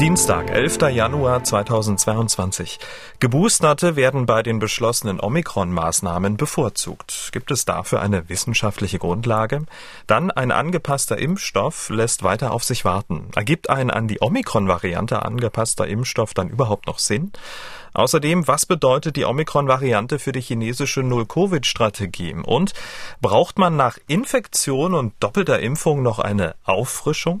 Dienstag, 11. Januar 2022. Geboosterte werden bei den beschlossenen Omikron-Maßnahmen bevorzugt. Gibt es dafür eine wissenschaftliche Grundlage? Dann ein angepasster Impfstoff lässt weiter auf sich warten. Ergibt ein an die Omikron-Variante angepasster Impfstoff dann überhaupt noch Sinn? Außerdem, was bedeutet die Omikron-Variante für die chinesische Null-Covid-Strategie? Und braucht man nach Infektion und doppelter Impfung noch eine Auffrischung?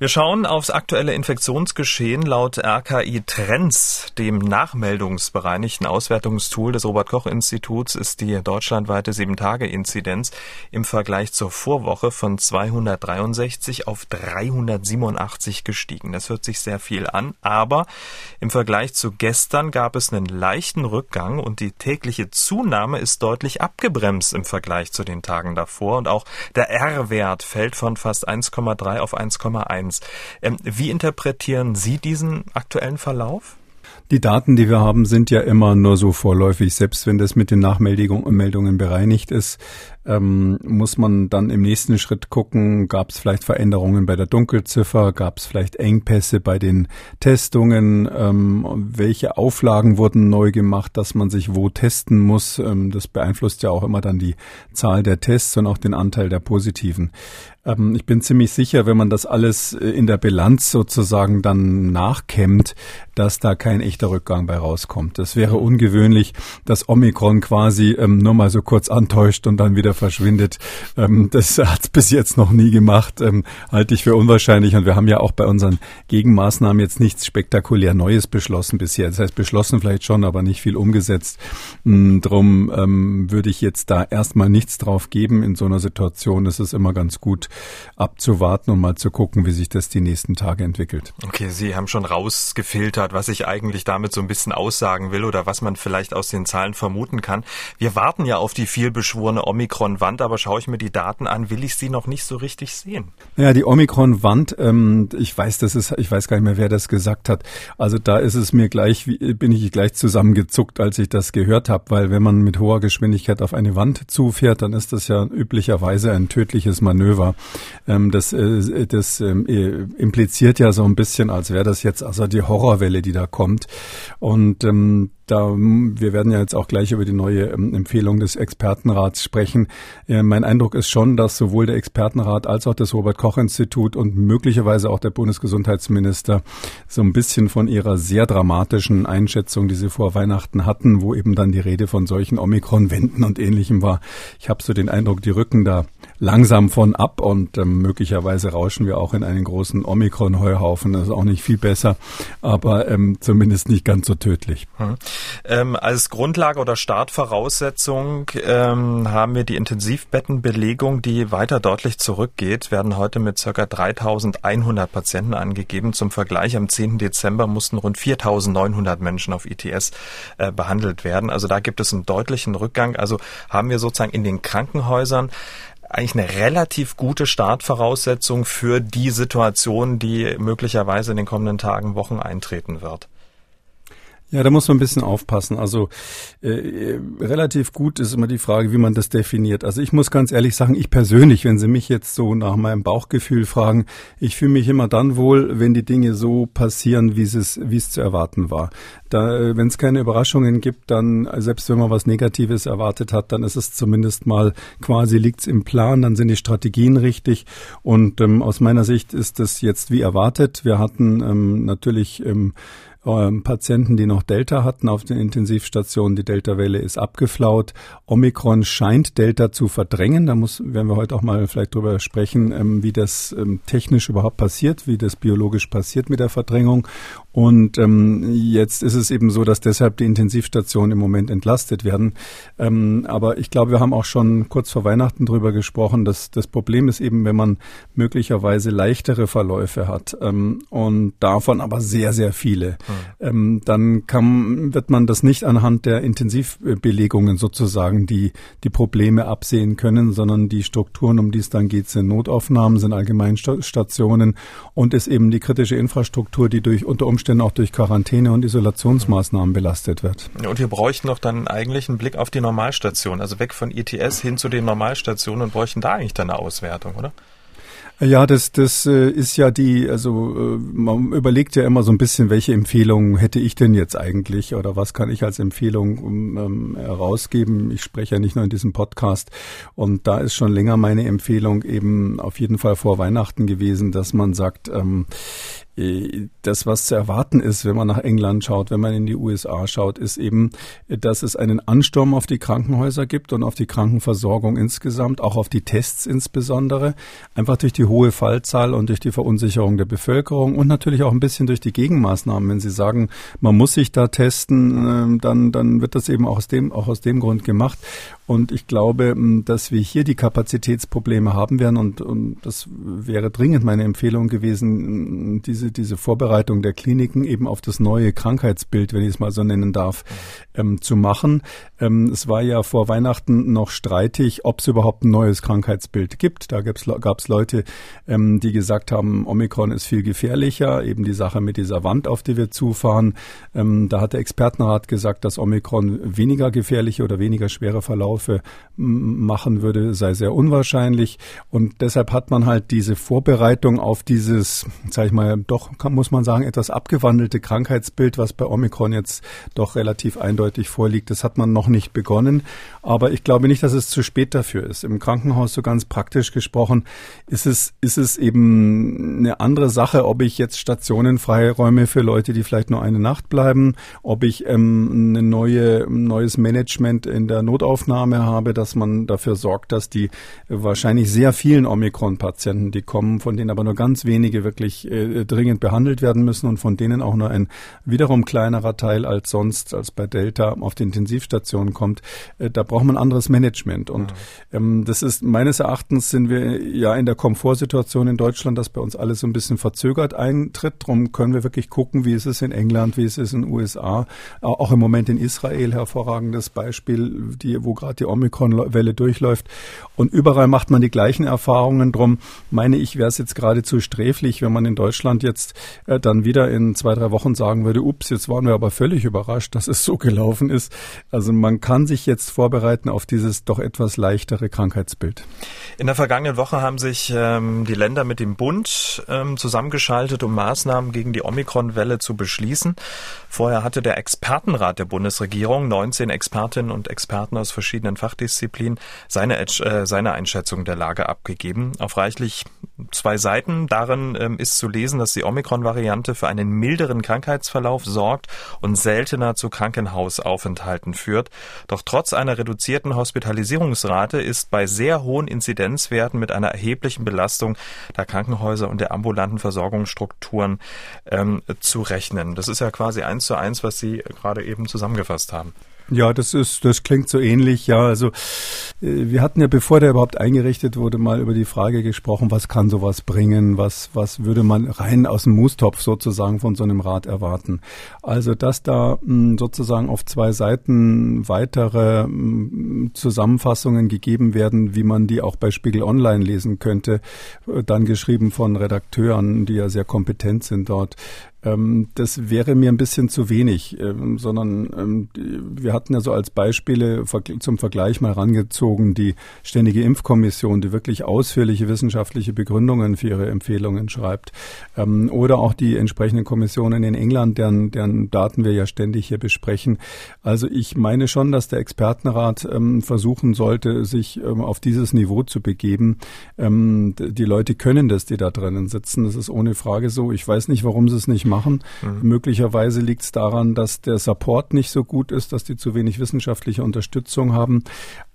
Wir schauen aufs aktuelle Infektionsgeschehen laut RKI Trends, dem nachmeldungsbereinigten Auswertungstool des Robert-Koch-Instituts, ist die deutschlandweite 7-Tage-Inzidenz im Vergleich zur Vorwoche von 263 auf 387 gestiegen. Das hört sich sehr viel an, aber im Vergleich zu gestern gab es einen leichten Rückgang und die tägliche Zunahme ist deutlich abgebremst im Vergleich zu den Tagen davor und auch der R-Wert fällt von fast 1,3 auf 1,1. Intelligenz. Ähm, wie interpretieren Sie diesen aktuellen Verlauf? Die Daten, die wir haben, sind ja immer nur so vorläufig. Selbst wenn das mit den Nachmeldungen bereinigt ist, ähm, muss man dann im nächsten Schritt gucken, gab es vielleicht Veränderungen bei der Dunkelziffer, gab es vielleicht Engpässe bei den Testungen, ähm, welche Auflagen wurden neu gemacht, dass man sich wo testen muss. Ähm, das beeinflusst ja auch immer dann die Zahl der Tests und auch den Anteil der Positiven. Ähm, ich bin ziemlich sicher, wenn man das alles in der Bilanz sozusagen dann nachkämmt, dass da kein echter Rückgang bei rauskommt. Das wäre ungewöhnlich, dass Omikron quasi ähm, nur mal so kurz antäuscht und dann wieder verschwindet. Ähm, das hat es bis jetzt noch nie gemacht, ähm, halte ich für unwahrscheinlich. Und wir haben ja auch bei unseren Gegenmaßnahmen jetzt nichts spektakulär Neues beschlossen bisher. Das heißt, beschlossen vielleicht schon, aber nicht viel umgesetzt. Mm, drum ähm, würde ich jetzt da erstmal nichts drauf geben. In so einer Situation ist es immer ganz gut, abzuwarten und mal zu gucken, wie sich das die nächsten Tage entwickelt. Okay, Sie haben schon rausgefiltert, was ich eigentlich damit so ein bisschen aussagen will oder was man vielleicht aus den Zahlen vermuten kann. Wir warten ja auf die vielbeschworene Omikron-Wand, aber schaue ich mir die Daten an, will ich sie noch nicht so richtig sehen. Ja, die Omikron-Wand, ähm, ich weiß, das ist, ich weiß gar nicht mehr, wer das gesagt hat. Also da ist es mir gleich, bin ich gleich zusammengezuckt, als ich das gehört habe, weil wenn man mit hoher Geschwindigkeit auf eine Wand zufährt, dann ist das ja üblicherweise ein tödliches Manöver. Ähm, das äh, das ähm, äh, impliziert ja so ein bisschen, als wäre das jetzt also die Horrorwelle, die da kommt. Und ähm, da, wir werden ja jetzt auch gleich über die neue ähm, Empfehlung des Expertenrats sprechen. Äh, mein Eindruck ist schon, dass sowohl der Expertenrat als auch das Robert Koch Institut und möglicherweise auch der Bundesgesundheitsminister so ein bisschen von ihrer sehr dramatischen Einschätzung, die sie vor Weihnachten hatten, wo eben dann die Rede von solchen Omikron-Wänden und ähnlichem war. Ich habe so den Eindruck, die rücken da langsam von ab und ähm, möglicherweise rauschen wir auch in einen großen Omikron-Heuhaufen. Das ist auch nicht viel besser, aber ähm, zumindest nicht ganz so tödlich. Hm. Ähm, als Grundlage oder Startvoraussetzung ähm, haben wir die Intensivbettenbelegung, die weiter deutlich zurückgeht, werden heute mit ca. 3100 Patienten angegeben. Zum Vergleich, am 10. Dezember mussten rund 4900 Menschen auf ITS äh, behandelt werden. Also da gibt es einen deutlichen Rückgang. Also haben wir sozusagen in den Krankenhäusern eigentlich eine relativ gute Startvoraussetzung für die Situation, die möglicherweise in den kommenden Tagen, Wochen eintreten wird. Ja, da muss man ein bisschen aufpassen. Also äh, relativ gut ist immer die Frage, wie man das definiert. Also ich muss ganz ehrlich sagen, ich persönlich, wenn Sie mich jetzt so nach meinem Bauchgefühl fragen, ich fühle mich immer dann wohl, wenn die Dinge so passieren, wie es wie es zu erwarten war. Äh, wenn es keine Überraschungen gibt, dann selbst wenn man was Negatives erwartet hat, dann ist es zumindest mal quasi liegt's im Plan, dann sind die Strategien richtig. Und ähm, aus meiner Sicht ist das jetzt wie erwartet. Wir hatten ähm, natürlich ähm, ähm, Patienten, die noch Delta hatten auf den Intensivstationen. Die Delta-Welle ist abgeflaut. Omikron scheint Delta zu verdrängen. Da muss, werden wir heute auch mal vielleicht drüber sprechen, ähm, wie das ähm, technisch überhaupt passiert, wie das biologisch passiert mit der Verdrängung. Und ähm, jetzt ist es eben so, dass deshalb die Intensivstationen im Moment entlastet werden. Ähm, aber ich glaube, wir haben auch schon kurz vor Weihnachten drüber gesprochen, dass das Problem ist eben, wenn man möglicherweise leichtere Verläufe hat ähm, und davon aber sehr, sehr viele, mhm. ähm, dann kann, wird man das nicht anhand der Intensivbelegungen sozusagen die, die Probleme absehen können, sondern die Strukturen, um die es dann geht, sind Notaufnahmen, sind Allgemeinstationen und ist eben die kritische Infrastruktur, die durch unter Umständen auch durch Quarantäne und Isolationsmaßnahmen belastet wird. Und wir bräuchten doch dann eigentlich einen Blick auf die Normalstation, also weg von ITS hin zu den Normalstationen und bräuchten da eigentlich dann eine Auswertung, oder? Ja, das, das äh, ist ja die, also äh, man überlegt ja immer so ein bisschen, welche Empfehlungen hätte ich denn jetzt eigentlich oder was kann ich als Empfehlung ähm, herausgeben. Ich spreche ja nicht nur in diesem Podcast und da ist schon länger meine Empfehlung eben auf jeden Fall vor Weihnachten gewesen, dass man sagt, ähm, äh, das, was zu erwarten ist, wenn man nach England schaut, wenn man in die USA schaut, ist eben, dass es einen Ansturm auf die Krankenhäuser gibt und auf die Krankenversorgung insgesamt, auch auf die Tests insbesondere, einfach durch die hohe Fallzahl und durch die Verunsicherung der Bevölkerung und natürlich auch ein bisschen durch die Gegenmaßnahmen. Wenn Sie sagen, man muss sich da testen, ähm, dann, dann wird das eben auch aus dem, auch aus dem Grund gemacht. Und ich glaube, dass wir hier die Kapazitätsprobleme haben werden und, und das wäre dringend meine Empfehlung gewesen, diese, diese Vorbereitung der Kliniken eben auf das neue Krankheitsbild, wenn ich es mal so nennen darf, ähm, zu machen. Ähm, es war ja vor Weihnachten noch streitig, ob es überhaupt ein neues Krankheitsbild gibt. Da gab es Leute, ähm, die gesagt haben, Omikron ist viel gefährlicher, eben die Sache mit dieser Wand, auf die wir zufahren. Ähm, da hat der Expertenrat gesagt, dass Omikron weniger gefährliche oder weniger schwere Verlauf Katastrophe machen würde, sei sehr unwahrscheinlich. Und deshalb hat man halt diese Vorbereitung auf dieses, sag ich mal, doch kann, muss man sagen, etwas abgewandelte Krankheitsbild, was bei Omikron jetzt doch relativ eindeutig vorliegt. Das hat man noch nicht begonnen. Aber ich glaube nicht, dass es zu spät dafür ist. Im Krankenhaus, so ganz praktisch gesprochen, ist es, ist es eben eine andere Sache, ob ich jetzt Stationen freiräume für Leute, die vielleicht nur eine Nacht bleiben, ob ich ähm, eine neue, ein neues Management in der Notaufnahme Annahme habe, dass man dafür sorgt, dass die wahrscheinlich sehr vielen Omikron-Patienten, die kommen, von denen aber nur ganz wenige wirklich äh, dringend behandelt werden müssen und von denen auch nur ein wiederum kleinerer Teil als sonst, als bei Delta auf die Intensivstation kommt, äh, da braucht man anderes Management. Und ja. ähm, das ist meines Erachtens sind wir ja in der Komfortsituation in Deutschland, dass bei uns alles so ein bisschen verzögert eintritt. Darum können wir wirklich gucken, wie ist es in England, wie ist es in den USA, auch im Moment in Israel hervorragendes Beispiel, die, wo gerade die Omikron-Welle durchläuft. Und überall macht man die gleichen Erfahrungen. Drum meine ich, wäre es jetzt geradezu sträflich, wenn man in Deutschland jetzt äh, dann wieder in zwei, drei Wochen sagen würde, ups, jetzt waren wir aber völlig überrascht, dass es so gelaufen ist. Also man kann sich jetzt vorbereiten auf dieses doch etwas leichtere Krankheitsbild. In der vergangenen Woche haben sich ähm, die Länder mit dem Bund ähm, zusammengeschaltet, um Maßnahmen gegen die Omikron-Welle zu beschließen. Vorher hatte der Expertenrat der Bundesregierung, 19 Expertinnen und Experten aus verschiedenen Fachdisziplinen, seine, äh, seine Einschätzung der Lage abgegeben. Auf reichlich zwei Seiten. Darin ähm, ist zu lesen, dass die Omikron-Variante für einen milderen Krankheitsverlauf sorgt und seltener zu Krankenhausaufenthalten führt. Doch trotz einer reduzierten Hospitalisierungsrate ist bei sehr hohen Inzidenzwerten mit einer erheblichen Belastung der Krankenhäuser und der ambulanten Versorgungsstrukturen ähm, zu rechnen. Das ist ja quasi eins zu eins, was Sie gerade eben zusammengefasst haben. Ja, das ist, das klingt so ähnlich. Ja, also äh, wir hatten ja, bevor der überhaupt eingerichtet wurde, mal über die Frage gesprochen, was kann sowas bringen? Was, was würde man rein aus dem Moostopf sozusagen von so einem Rat erwarten? Also, dass da hm, sozusagen auf zwei Seiten weitere hm, Zusammenfassungen gegeben werden, wie man die auch bei Spiegel Online lesen könnte, äh, dann geschrieben von Redakteuren, die ja sehr kompetent sind dort. Ähm, das wäre mir ein bisschen zu wenig, ähm, sondern ähm, wir hatten ja so als Beispiele zum Vergleich mal rangezogen die Ständige Impfkommission, die wirklich ausführliche wissenschaftliche Begründungen für ihre Empfehlungen schreibt. oder auch die entsprechenden Kommissionen in England, deren, deren Daten wir ja ständig hier besprechen. Also ich meine schon, dass der Expertenrat versuchen sollte, sich auf dieses Niveau zu begeben. die Leute können das, die da drinnen sitzen. Das ist ohne Frage so. Ich weiß nicht, warum sie es nicht machen. Mhm. Möglicherweise liegt es daran, dass der Support nicht so gut ist, dass die zu wenig wissenschaftliche Unterstützung haben.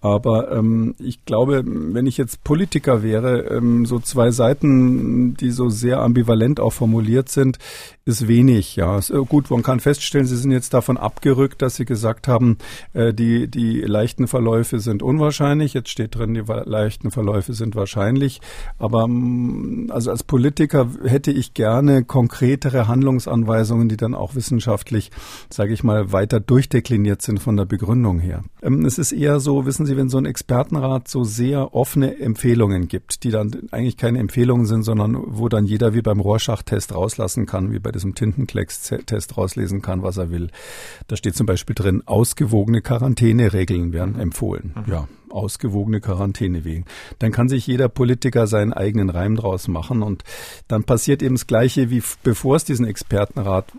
Aber ähm, ich glaube, wenn ich jetzt Politiker wäre, ähm, so zwei Seiten, die so sehr ambivalent auch formuliert sind, ist wenig. Ja, ist, äh, gut, man kann feststellen, Sie sind jetzt davon abgerückt, dass Sie gesagt haben, äh, die die leichten Verläufe sind unwahrscheinlich. Jetzt steht drin, die leichten Verläufe sind wahrscheinlich. Aber mm, also als Politiker hätte ich gerne konkretere Handlungsanweisungen, die dann auch wissenschaftlich, sage ich mal, weiter durchdekliniert sind von der Begründung her. Ähm, es ist eher so, wissen Sie, wenn so ein Expertenrat so sehr offene Empfehlungen gibt, die dann eigentlich keine Empfehlungen sind, sondern wo dann jeder wie beim Rorschach-Test rauslassen kann, wie bei diesem Tintenklecks-Test rauslesen kann, was er will. Da steht zum Beispiel drin, ausgewogene Quarantäneregeln werden empfohlen. Mhm. Ja, ausgewogene Quarantäne wegen. Dann kann sich jeder Politiker seinen eigenen Reim draus machen und dann passiert eben das Gleiche, wie bevor es diesen Expertenrat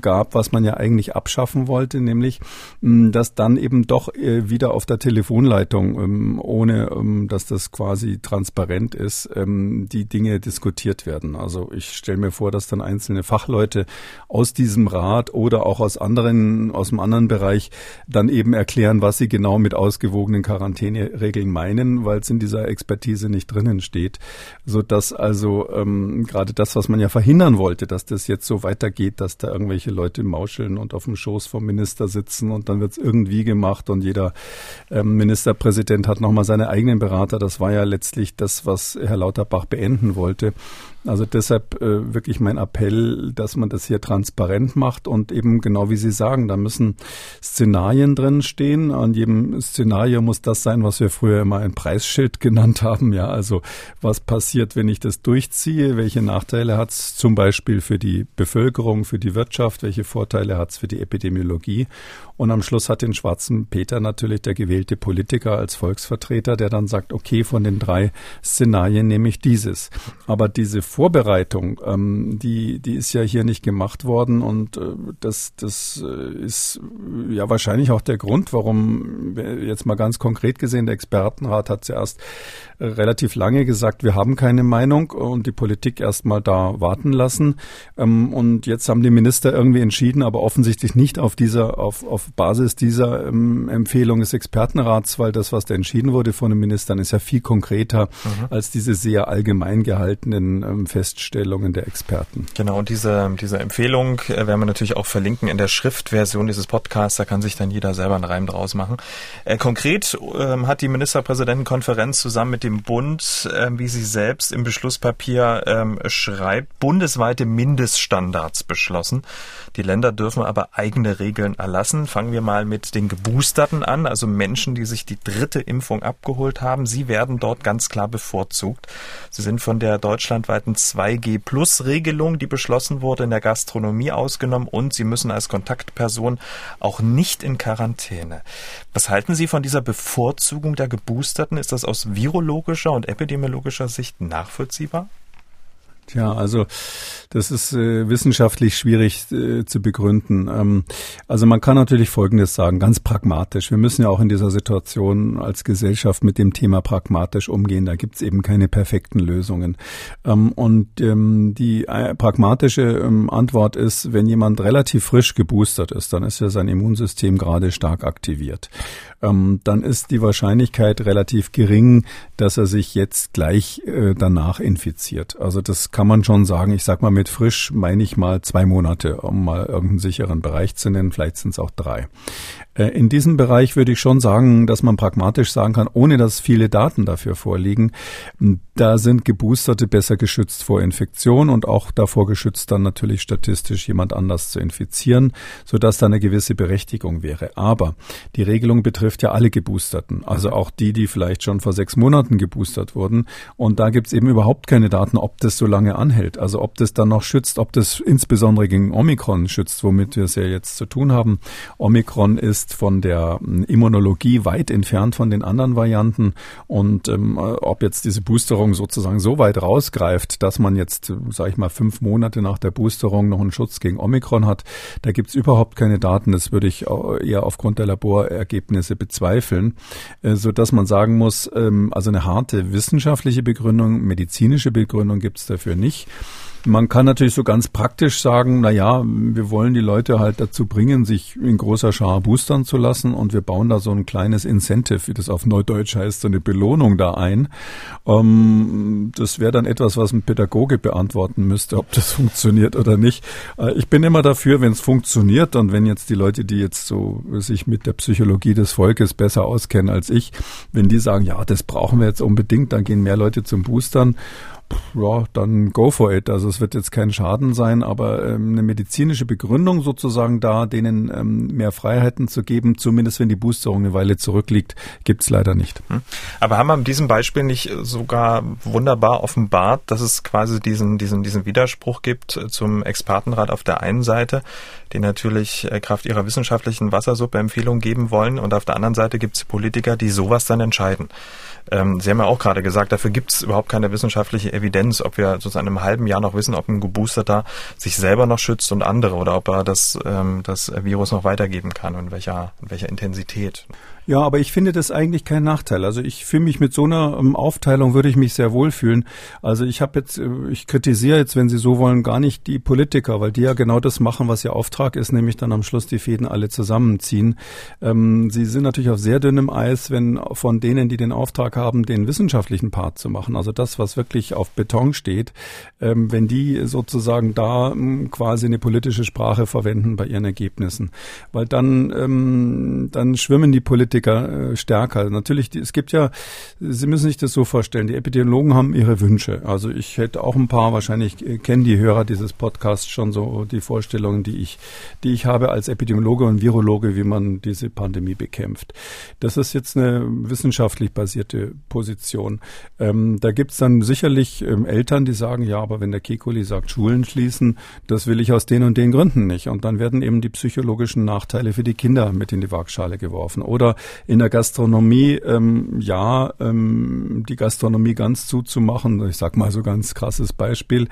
gab, was man ja eigentlich abschaffen wollte, nämlich, hm, dass dann eben doch äh, wieder auf der Telefonleitung, ähm, ohne ähm, dass das quasi transparent ist, ähm, die Dinge diskutiert werden. Also ich stelle mir vor, dass dann einzelne Fachleute aus diesem Rat oder auch aus anderen, aus dem anderen Bereich dann eben erklären, was sie genau mit ausgewogenen Quarantäne Hygieneregeln meinen, weil es in dieser Expertise nicht drinnen steht, so dass also ähm, gerade das, was man ja verhindern wollte, dass das jetzt so weitergeht, dass da irgendwelche Leute mauscheln und auf dem Schoß vom Minister sitzen und dann wird es irgendwie gemacht und jeder ähm, Ministerpräsident hat nochmal seine eigenen Berater. Das war ja letztlich das, was Herr Lauterbach beenden wollte. Also deshalb äh, wirklich mein Appell, dass man das hier transparent macht und eben genau wie Sie sagen, da müssen Szenarien drin stehen. An jedem Szenario muss das sein, was wir früher immer ein Preisschild genannt haben. Ja, also was passiert, wenn ich das durchziehe? Welche Nachteile hat es zum Beispiel für die Bevölkerung, für die Wirtschaft? Welche Vorteile hat es für die Epidemiologie? Und am Schluss hat den schwarzen Peter natürlich der gewählte Politiker als Volksvertreter, der dann sagt, okay, von den drei Szenarien nehme ich dieses. Aber diese Vorbereitung, ähm, die, die ist ja hier nicht gemacht worden und äh, das, das äh, ist ja wahrscheinlich auch der Grund, warum jetzt mal ganz konkret gesehen, der Expertenrat hat zuerst relativ lange gesagt, wir haben keine Meinung und die Politik erst mal da warten lassen. Ähm, und jetzt haben die Minister irgendwie entschieden, aber offensichtlich nicht auf dieser, auf, auf Basis dieser ähm, Empfehlung des Expertenrats, weil das, was da entschieden wurde von den Ministern, ist ja viel konkreter mhm. als diese sehr allgemein gehaltenen ähm, Feststellungen der Experten. Genau, und diese, diese Empfehlung äh, werden wir natürlich auch verlinken in der Schriftversion dieses Podcasts, da kann sich dann jeder selber einen Reim draus machen. Äh, konkret hat die Ministerpräsidentenkonferenz zusammen mit dem Bund, äh, wie sie selbst im Beschlusspapier ähm, schreibt, bundesweite Mindeststandards beschlossen. Die Länder dürfen aber eigene Regeln erlassen. Fangen wir mal mit den Geboosterten an, also Menschen, die sich die dritte Impfung abgeholt haben. Sie werden dort ganz klar bevorzugt. Sie sind von der deutschlandweiten 2G-Plus-Regelung, die beschlossen wurde, in der Gastronomie ausgenommen und sie müssen als Kontaktperson auch nicht in Quarantäne. Was halten Sie von dieser Bevorzugung der Geboosterten? Ist das aus virologischer und epidemiologischer Sicht nachvollziehbar? Tja, also das ist äh, wissenschaftlich schwierig äh, zu begründen. Ähm, also man kann natürlich Folgendes sagen, ganz pragmatisch. Wir müssen ja auch in dieser Situation als Gesellschaft mit dem Thema pragmatisch umgehen. Da gibt's eben keine perfekten Lösungen. Ähm, und ähm, die äh, pragmatische ähm, Antwort ist, wenn jemand relativ frisch geboostert ist, dann ist ja sein Immunsystem gerade stark aktiviert. Ähm, dann ist die Wahrscheinlichkeit relativ gering, dass er sich jetzt gleich äh, danach infiziert. Also das kann man schon sagen. Ich sag mal, mit frisch meine ich mal zwei Monate, um mal irgendeinen sicheren Bereich zu nennen. Vielleicht sind es auch drei. Äh, in diesem Bereich würde ich schon sagen, dass man pragmatisch sagen kann, ohne dass viele Daten dafür vorliegen, da sind Geboosterte besser geschützt vor Infektion und auch davor geschützt, dann natürlich statistisch jemand anders zu infizieren, sodass da eine gewisse Berechtigung wäre. Aber die Regelung betrifft ja alle Geboosterten, also auch die, die vielleicht schon vor sechs Monaten geboostert wurden. Und da gibt es eben überhaupt keine Daten, ob das so lange anhält. Also ob das dann noch schützt, ob das insbesondere gegen Omikron schützt, womit wir es ja jetzt zu tun haben. Omikron ist von der Immunologie weit entfernt von den anderen Varianten. Und ähm, ob jetzt diese Boosterung sozusagen so weit rausgreift, dass man jetzt, sage ich mal, fünf Monate nach der Boosterung noch einen Schutz gegen Omikron hat, da gibt es überhaupt keine Daten. Das würde ich eher aufgrund der Laborergebnisse bezweifeln, äh, so man sagen muss, ähm, also eine harte wissenschaftliche Begründung, medizinische Begründung gibt es dafür nicht. Man kann natürlich so ganz praktisch sagen, na ja, wir wollen die Leute halt dazu bringen, sich in großer Schar boostern zu lassen und wir bauen da so ein kleines Incentive, wie das auf Neudeutsch heißt, so eine Belohnung da ein. Ähm, das wäre dann etwas, was ein Pädagoge beantworten müsste, ob das funktioniert oder nicht. Äh, ich bin immer dafür, wenn es funktioniert und wenn jetzt die Leute, die jetzt so sich mit der Psychologie des Volkes besser auskennen als ich, wenn die sagen, ja, das brauchen wir jetzt unbedingt, dann gehen mehr Leute zum Boostern ja, dann go for it. Also es wird jetzt kein Schaden sein, aber ähm, eine medizinische Begründung sozusagen da, denen ähm, mehr Freiheiten zu geben, zumindest wenn die Boosterung eine Weile zurückliegt, gibt's leider nicht. Hm. Aber haben wir in diesem Beispiel nicht sogar wunderbar offenbart, dass es quasi diesen, diesen, diesen Widerspruch gibt zum Expertenrat auf der einen Seite, die natürlich äh, Kraft ihrer wissenschaftlichen Wassersuppe Empfehlungen geben wollen und auf der anderen Seite gibt's Politiker, die sowas dann entscheiden. Ähm, Sie haben ja auch gerade gesagt, dafür gibt es überhaupt keine wissenschaftliche Evidenz, ob wir sozusagen in einem halben Jahr noch wissen, ob ein Geboosterter sich selber noch schützt und andere oder ob er das, ähm, das Virus noch weitergeben kann und in welcher, in welcher Intensität. Ja, aber ich finde das eigentlich kein Nachteil. Also ich fühle mich mit so einer ähm, Aufteilung würde ich mich sehr wohl fühlen. Also ich habe jetzt, äh, ich kritisiere jetzt, wenn Sie so wollen, gar nicht die Politiker, weil die ja genau das machen, was ihr Auftrag ist, nämlich dann am Schluss die Fäden alle zusammenziehen. Ähm, sie sind natürlich auf sehr dünnem Eis, wenn von denen, die den Auftrag haben, den wissenschaftlichen Part zu machen, also das, was wirklich auf Beton steht, ähm, wenn die sozusagen da ähm, quasi eine politische Sprache verwenden bei ihren Ergebnissen, weil dann ähm, dann schwimmen die Politiker Politiker äh, stärker. Natürlich, es gibt ja, Sie müssen sich das so vorstellen, die Epidemiologen haben ihre Wünsche. Also ich hätte auch ein paar, wahrscheinlich äh, kennen die Hörer dieses Podcasts schon so die Vorstellungen, die ich, die ich habe als Epidemiologe und Virologe, wie man diese Pandemie bekämpft. Das ist jetzt eine wissenschaftlich basierte Position. Ähm, da gibt's dann sicherlich ähm, Eltern, die sagen, ja, aber wenn der Kekuli sagt, Schulen schließen, das will ich aus den und den Gründen nicht. Und dann werden eben die psychologischen Nachteile für die Kinder mit in die Waagschale geworfen. Oder in der Gastronomie, ähm, ja, ähm, die Gastronomie ganz zuzumachen, ich sag mal so ganz krasses Beispiel,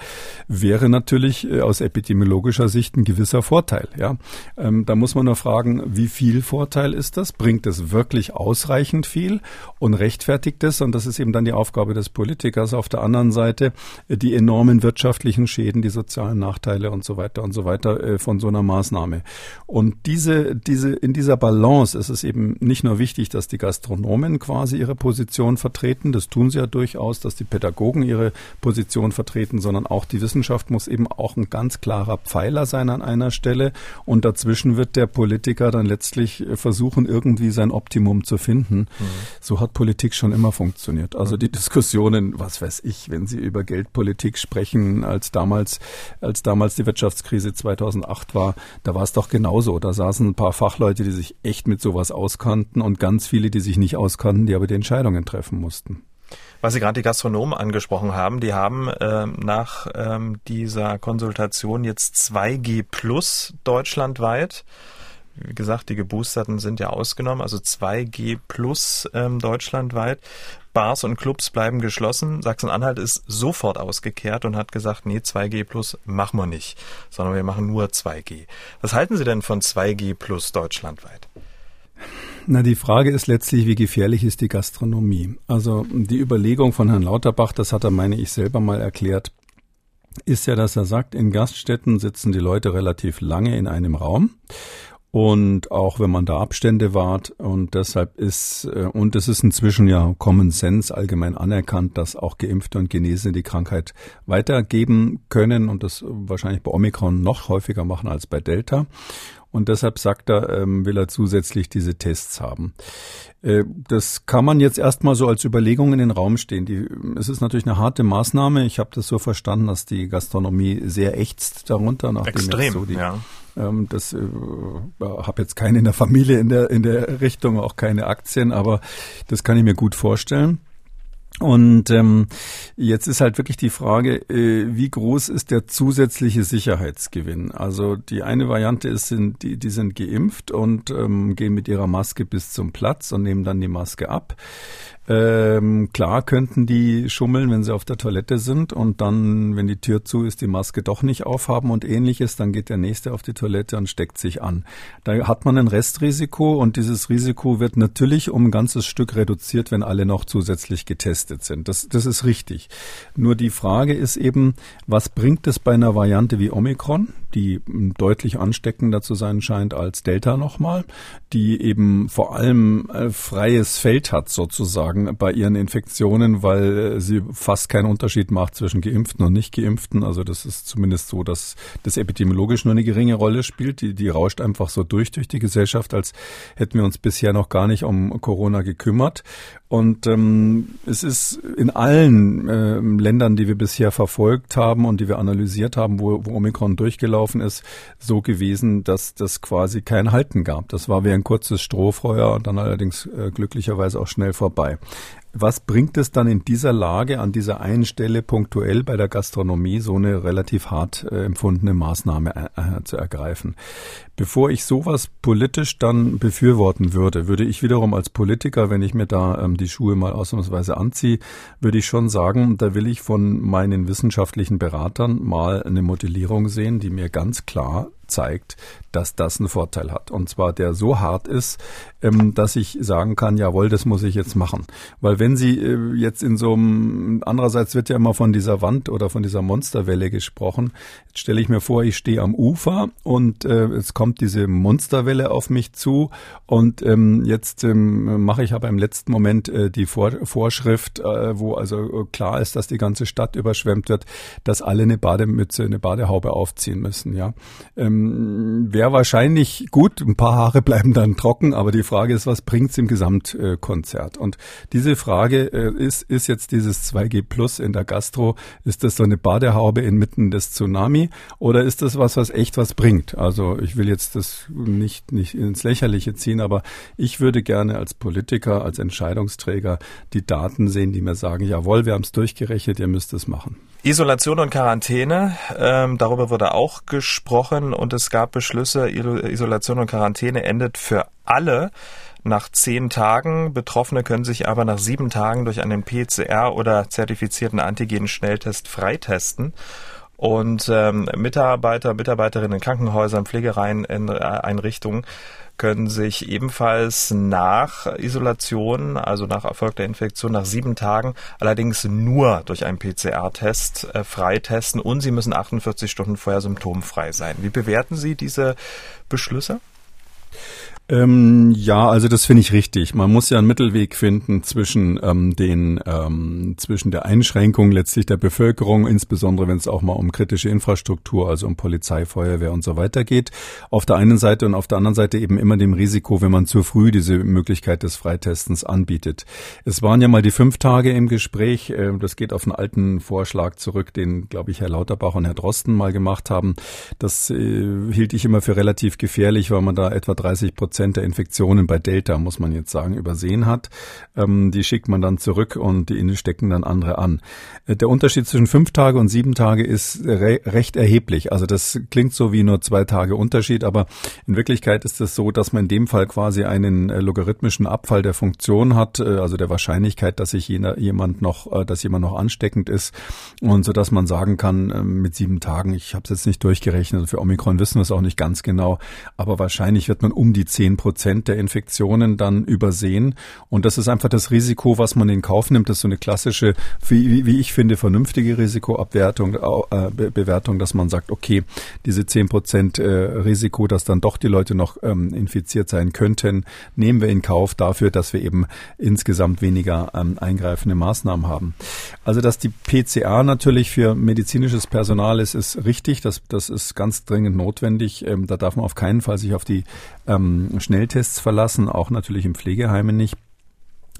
wäre natürlich äh, aus epidemiologischer Sicht ein gewisser Vorteil. Ja, ähm, da muss man nur fragen, wie viel Vorteil ist das? Bringt es wirklich ausreichend viel und rechtfertigt es? Und das ist eben dann die Aufgabe des Politikers. Auf der anderen Seite äh, die enormen wirtschaftlichen Schäden, die sozialen Nachteile und so weiter und so weiter äh, von so einer Maßnahme. Und diese, diese, in dieser Balance ist es eben nicht nicht nur wichtig, dass die Gastronomen quasi ihre Position vertreten, das tun sie ja durchaus, dass die Pädagogen ihre Position vertreten, sondern auch die Wissenschaft muss eben auch ein ganz klarer Pfeiler sein an einer Stelle und dazwischen wird der Politiker dann letztlich versuchen, irgendwie sein Optimum zu finden. Mhm. So hat Politik schon immer funktioniert. Also die Diskussionen, was weiß ich, wenn Sie über Geldpolitik sprechen, als damals, als damals die Wirtschaftskrise 2008 war, da war es doch genauso. Da saßen ein paar Fachleute, die sich echt mit sowas auskannten konnten und ganz viele, die sich nicht auskannten, die aber die Entscheidungen treffen mussten. Was Sie gerade die Gastronomen angesprochen haben, die haben ähm, nach ähm, dieser Konsultation jetzt 2G plus deutschlandweit. Wie gesagt, die Geboosterten sind ja ausgenommen, also 2G plus ähm, deutschlandweit. Bars und Clubs bleiben geschlossen. Sachsen-Anhalt ist sofort ausgekehrt und hat gesagt, nee, 2G plus machen wir nicht, sondern wir machen nur 2G. Was halten Sie denn von 2G plus deutschlandweit? Na, die Frage ist letztlich, wie gefährlich ist die Gastronomie? Also die Überlegung von Herrn Lauterbach, das hat er, meine ich, selber mal erklärt, ist ja, dass er sagt, in Gaststätten sitzen die Leute relativ lange in einem Raum. Und auch wenn man da Abstände wahrt und deshalb ist, äh, und es ist inzwischen ja Common Sense allgemein anerkannt, dass auch Geimpfte und Genesene die Krankheit weitergeben können und das wahrscheinlich bei Omikron noch häufiger machen als bei Delta. Und deshalb sagt er, ähm, will er zusätzlich diese Tests haben. Äh, das kann man jetzt erstmal so als Überlegung in den Raum stehen. Die, es ist natürlich eine harte Maßnahme. Ich habe das so verstanden, dass die Gastronomie sehr ächzt darunter. Nachdem Extrem, so die, ja. Ähm, das äh, habe jetzt keine in der Familie in der in der Richtung, auch keine Aktien, aber das kann ich mir gut vorstellen. Und ähm, jetzt ist halt wirklich die Frage, äh, wie groß ist der zusätzliche Sicherheitsgewinn? Also die eine Variante ist, sind, die, die sind geimpft und ähm, gehen mit ihrer Maske bis zum Platz und nehmen dann die Maske ab. Ähm, klar könnten die schummeln, wenn sie auf der Toilette sind und dann, wenn die Tür zu ist, die Maske doch nicht aufhaben und ähnliches, dann geht der nächste auf die Toilette und steckt sich an. Da hat man ein Restrisiko und dieses Risiko wird natürlich um ein ganzes Stück reduziert, wenn alle noch zusätzlich getestet sind. Das, das ist richtig. Nur die Frage ist eben, was bringt es bei einer Variante wie Omikron, die deutlich ansteckender zu sein scheint als Delta nochmal, die eben vor allem äh, freies Feld hat sozusagen bei ihren Infektionen, weil sie fast keinen Unterschied macht zwischen Geimpften und Nicht-Geimpften. Also das ist zumindest so, dass das epidemiologisch nur eine geringe Rolle spielt. Die, die rauscht einfach so durch durch die Gesellschaft, als hätten wir uns bisher noch gar nicht um Corona gekümmert. Und ähm, es ist in allen äh, Ländern, die wir bisher verfolgt haben und die wir analysiert haben, wo, wo Omikron durchgelaufen ist, so gewesen, dass das quasi kein Halten gab. Das war wie ein kurzes Strohfeuer und dann allerdings äh, glücklicherweise auch schnell vorbei. Was bringt es dann in dieser Lage, an dieser einen Stelle punktuell bei der Gastronomie so eine relativ hart äh, empfundene Maßnahme äh, äh, zu ergreifen? Bevor ich sowas politisch dann befürworten würde, würde ich wiederum als Politiker, wenn ich mir da ähm, die Schuhe mal ausnahmsweise anziehe, würde ich schon sagen, da will ich von meinen wissenschaftlichen Beratern mal eine Modellierung sehen, die mir ganz klar zeigt, dass das einen Vorteil hat. Und zwar der so hart ist, ähm, dass ich sagen kann, jawohl, das muss ich jetzt machen. Weil wenn Sie äh, jetzt in so einem, andererseits wird ja immer von dieser Wand oder von dieser Monsterwelle gesprochen. Jetzt stelle ich mir vor, ich stehe am Ufer und äh, es kommt diese Monsterwelle auf mich zu und ähm, jetzt ähm, mache ich aber im letzten Moment äh, die Vor Vorschrift, wo also klar ist, dass die ganze Stadt überschwemmt wird, dass alle eine Bademütze, eine Badehaube aufziehen müssen. Ja, ähm, wäre wahrscheinlich gut. Ein paar Haare bleiben dann trocken, aber die Frage ist, was bringt's im Gesamtkonzert? Und diese Frage äh, ist, ist jetzt dieses 2G Plus in der Gastro, ist das so eine Badehaube inmitten des Tsunami oder ist das was, was echt was bringt? Also ich will jetzt das nicht, nicht ins Lächerliche ziehen, aber ich würde gerne als Politiker, als Entscheidungsträger die Daten sehen, die mir sagen, jawohl, wir haben es durchgerechnet, ihr müsst es machen. Isolation und Quarantäne, ähm, darüber wurde auch gesprochen und es gab Beschlüsse, Isolation und Quarantäne endet für alle nach zehn Tagen. Betroffene können sich aber nach sieben Tagen durch einen PCR oder zertifizierten Antigen-Schnelltest freitesten. Und ähm, Mitarbeiter, Mitarbeiterinnen in Krankenhäusern, Pflegereien, in äh, Einrichtungen können sich ebenfalls nach Isolation, also nach erfolgter Infektion, nach sieben Tagen allerdings nur durch einen PCR-Test äh, freitesten und sie müssen 48 Stunden vorher symptomfrei sein. Wie bewerten Sie diese Beschlüsse? Ähm, ja, also das finde ich richtig. Man muss ja einen Mittelweg finden zwischen ähm, den ähm, zwischen der Einschränkung letztlich der Bevölkerung, insbesondere wenn es auch mal um kritische Infrastruktur, also um Polizei, Feuerwehr und so weiter geht. Auf der einen Seite und auf der anderen Seite eben immer dem Risiko, wenn man zu früh diese Möglichkeit des Freitestens anbietet. Es waren ja mal die fünf Tage im Gespräch. Äh, das geht auf einen alten Vorschlag zurück, den glaube ich Herr Lauterbach und Herr Drosten mal gemacht haben. Das äh, hielt ich immer für relativ gefährlich, weil man da etwa 30 Prozent Prozent der Infektionen bei Delta, muss man jetzt sagen, übersehen hat. Ähm, die schickt man dann zurück und die stecken dann andere an. Äh, der Unterschied zwischen fünf Tage und sieben Tage ist re recht erheblich. Also das klingt so wie nur zwei Tage Unterschied, aber in Wirklichkeit ist es so, dass man in dem Fall quasi einen äh, logarithmischen Abfall der Funktion hat, äh, also der Wahrscheinlichkeit, dass sich jemand noch, dass jemand noch ansteckend ist und so dass man sagen kann, äh, mit sieben Tagen, ich habe es jetzt nicht durchgerechnet, für Omikron wissen wir es auch nicht ganz genau, aber wahrscheinlich wird man um die zehn zehn Prozent der Infektionen dann übersehen. Und das ist einfach das Risiko, was man in Kauf nimmt. Das ist so eine klassische, wie, wie ich finde, vernünftige Risikoabwertung, äh, Bewertung, dass man sagt, okay, diese zehn Prozent äh, Risiko, dass dann doch die Leute noch ähm, infiziert sein könnten, nehmen wir in Kauf dafür, dass wir eben insgesamt weniger ähm, eingreifende Maßnahmen haben. Also, dass die PCA natürlich für medizinisches Personal ist, ist richtig. Das, das ist ganz dringend notwendig. Ähm, da darf man auf keinen Fall sich auf die ähm, Schnelltests verlassen, auch natürlich im Pflegeheimen nicht.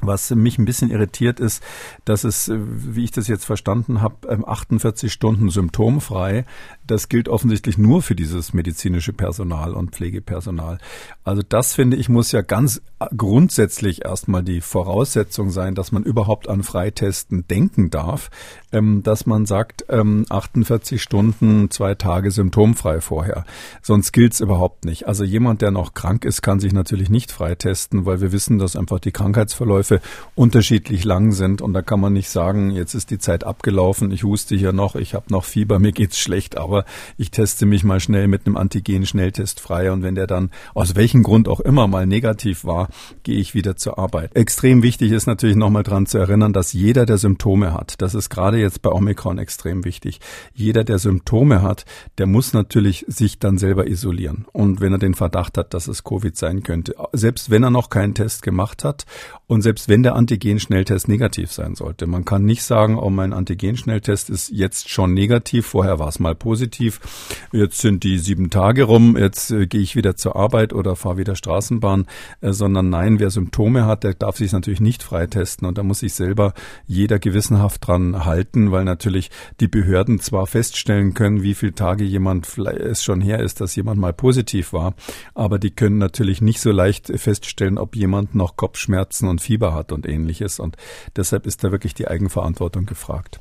Was mich ein bisschen irritiert ist, dass es, äh, wie ich das jetzt verstanden habe, 48 ähm, Stunden symptomfrei. Das gilt offensichtlich nur für dieses medizinische Personal und Pflegepersonal. Also das finde ich muss ja ganz grundsätzlich erstmal die Voraussetzung sein, dass man überhaupt an Freitesten denken darf, ähm, dass man sagt, 48 ähm, Stunden, zwei Tage symptomfrei vorher. Sonst gilt es überhaupt nicht. Also jemand, der noch krank ist, kann sich natürlich nicht freitesten, weil wir wissen, dass einfach die Krankheitsverläufe Verläufe unterschiedlich lang sind. Und da kann man nicht sagen, jetzt ist die Zeit abgelaufen, ich huste hier noch, ich habe noch Fieber, mir geht's schlecht, aber ich teste mich mal schnell mit einem Antigen-Schnelltest frei. Und wenn der dann aus welchem Grund auch immer mal negativ war, gehe ich wieder zur Arbeit. Extrem wichtig ist natürlich nochmal dran zu erinnern, dass jeder, der Symptome hat, das ist gerade jetzt bei Omikron extrem wichtig, jeder, der Symptome hat, der muss natürlich sich dann selber isolieren. Und wenn er den Verdacht hat, dass es Covid sein könnte, selbst wenn er noch keinen Test gemacht hat und selbst wenn der Antigen-Schnelltest negativ sein sollte. Man kann nicht sagen, oh, mein Antigen-Schnelltest ist jetzt schon negativ, vorher war es mal positiv, jetzt sind die sieben Tage rum, jetzt äh, gehe ich wieder zur Arbeit oder fahre wieder Straßenbahn, äh, sondern nein, wer Symptome hat, der darf sich natürlich nicht freitesten und da muss sich selber jeder gewissenhaft dran halten, weil natürlich die Behörden zwar feststellen können, wie viele Tage jemand es schon her ist, dass jemand mal positiv war, aber die können natürlich nicht so leicht feststellen, ob jemand noch Kopfschmerzen und Fieber hat und ähnliches. Und deshalb ist da wirklich die Eigenverantwortung gefragt.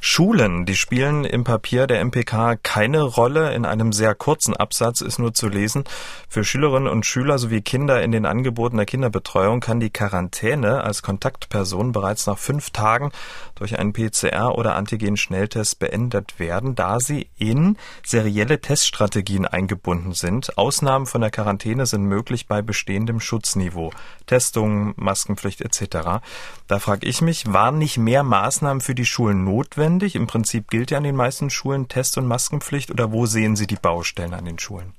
Schulen, die spielen im Papier der MPK keine Rolle. In einem sehr kurzen Absatz ist nur zu lesen, für Schülerinnen und Schüler sowie Kinder in den Angeboten der Kinderbetreuung kann die Quarantäne als Kontaktperson bereits nach fünf Tagen durch einen PCR- oder Antigen-Schnelltest beendet werden, da sie in serielle Teststrategien eingebunden sind. Ausnahmen von der Quarantäne sind möglich bei bestehendem Schutzniveau. Testung, Maskenpflicht etc. Da frage ich mich, waren nicht mehr Maßnahmen für die Schulen notwendig? Im Prinzip gilt ja an den meisten Schulen Test- und Maskenpflicht oder wo sehen Sie die Baustellen an den Schulen?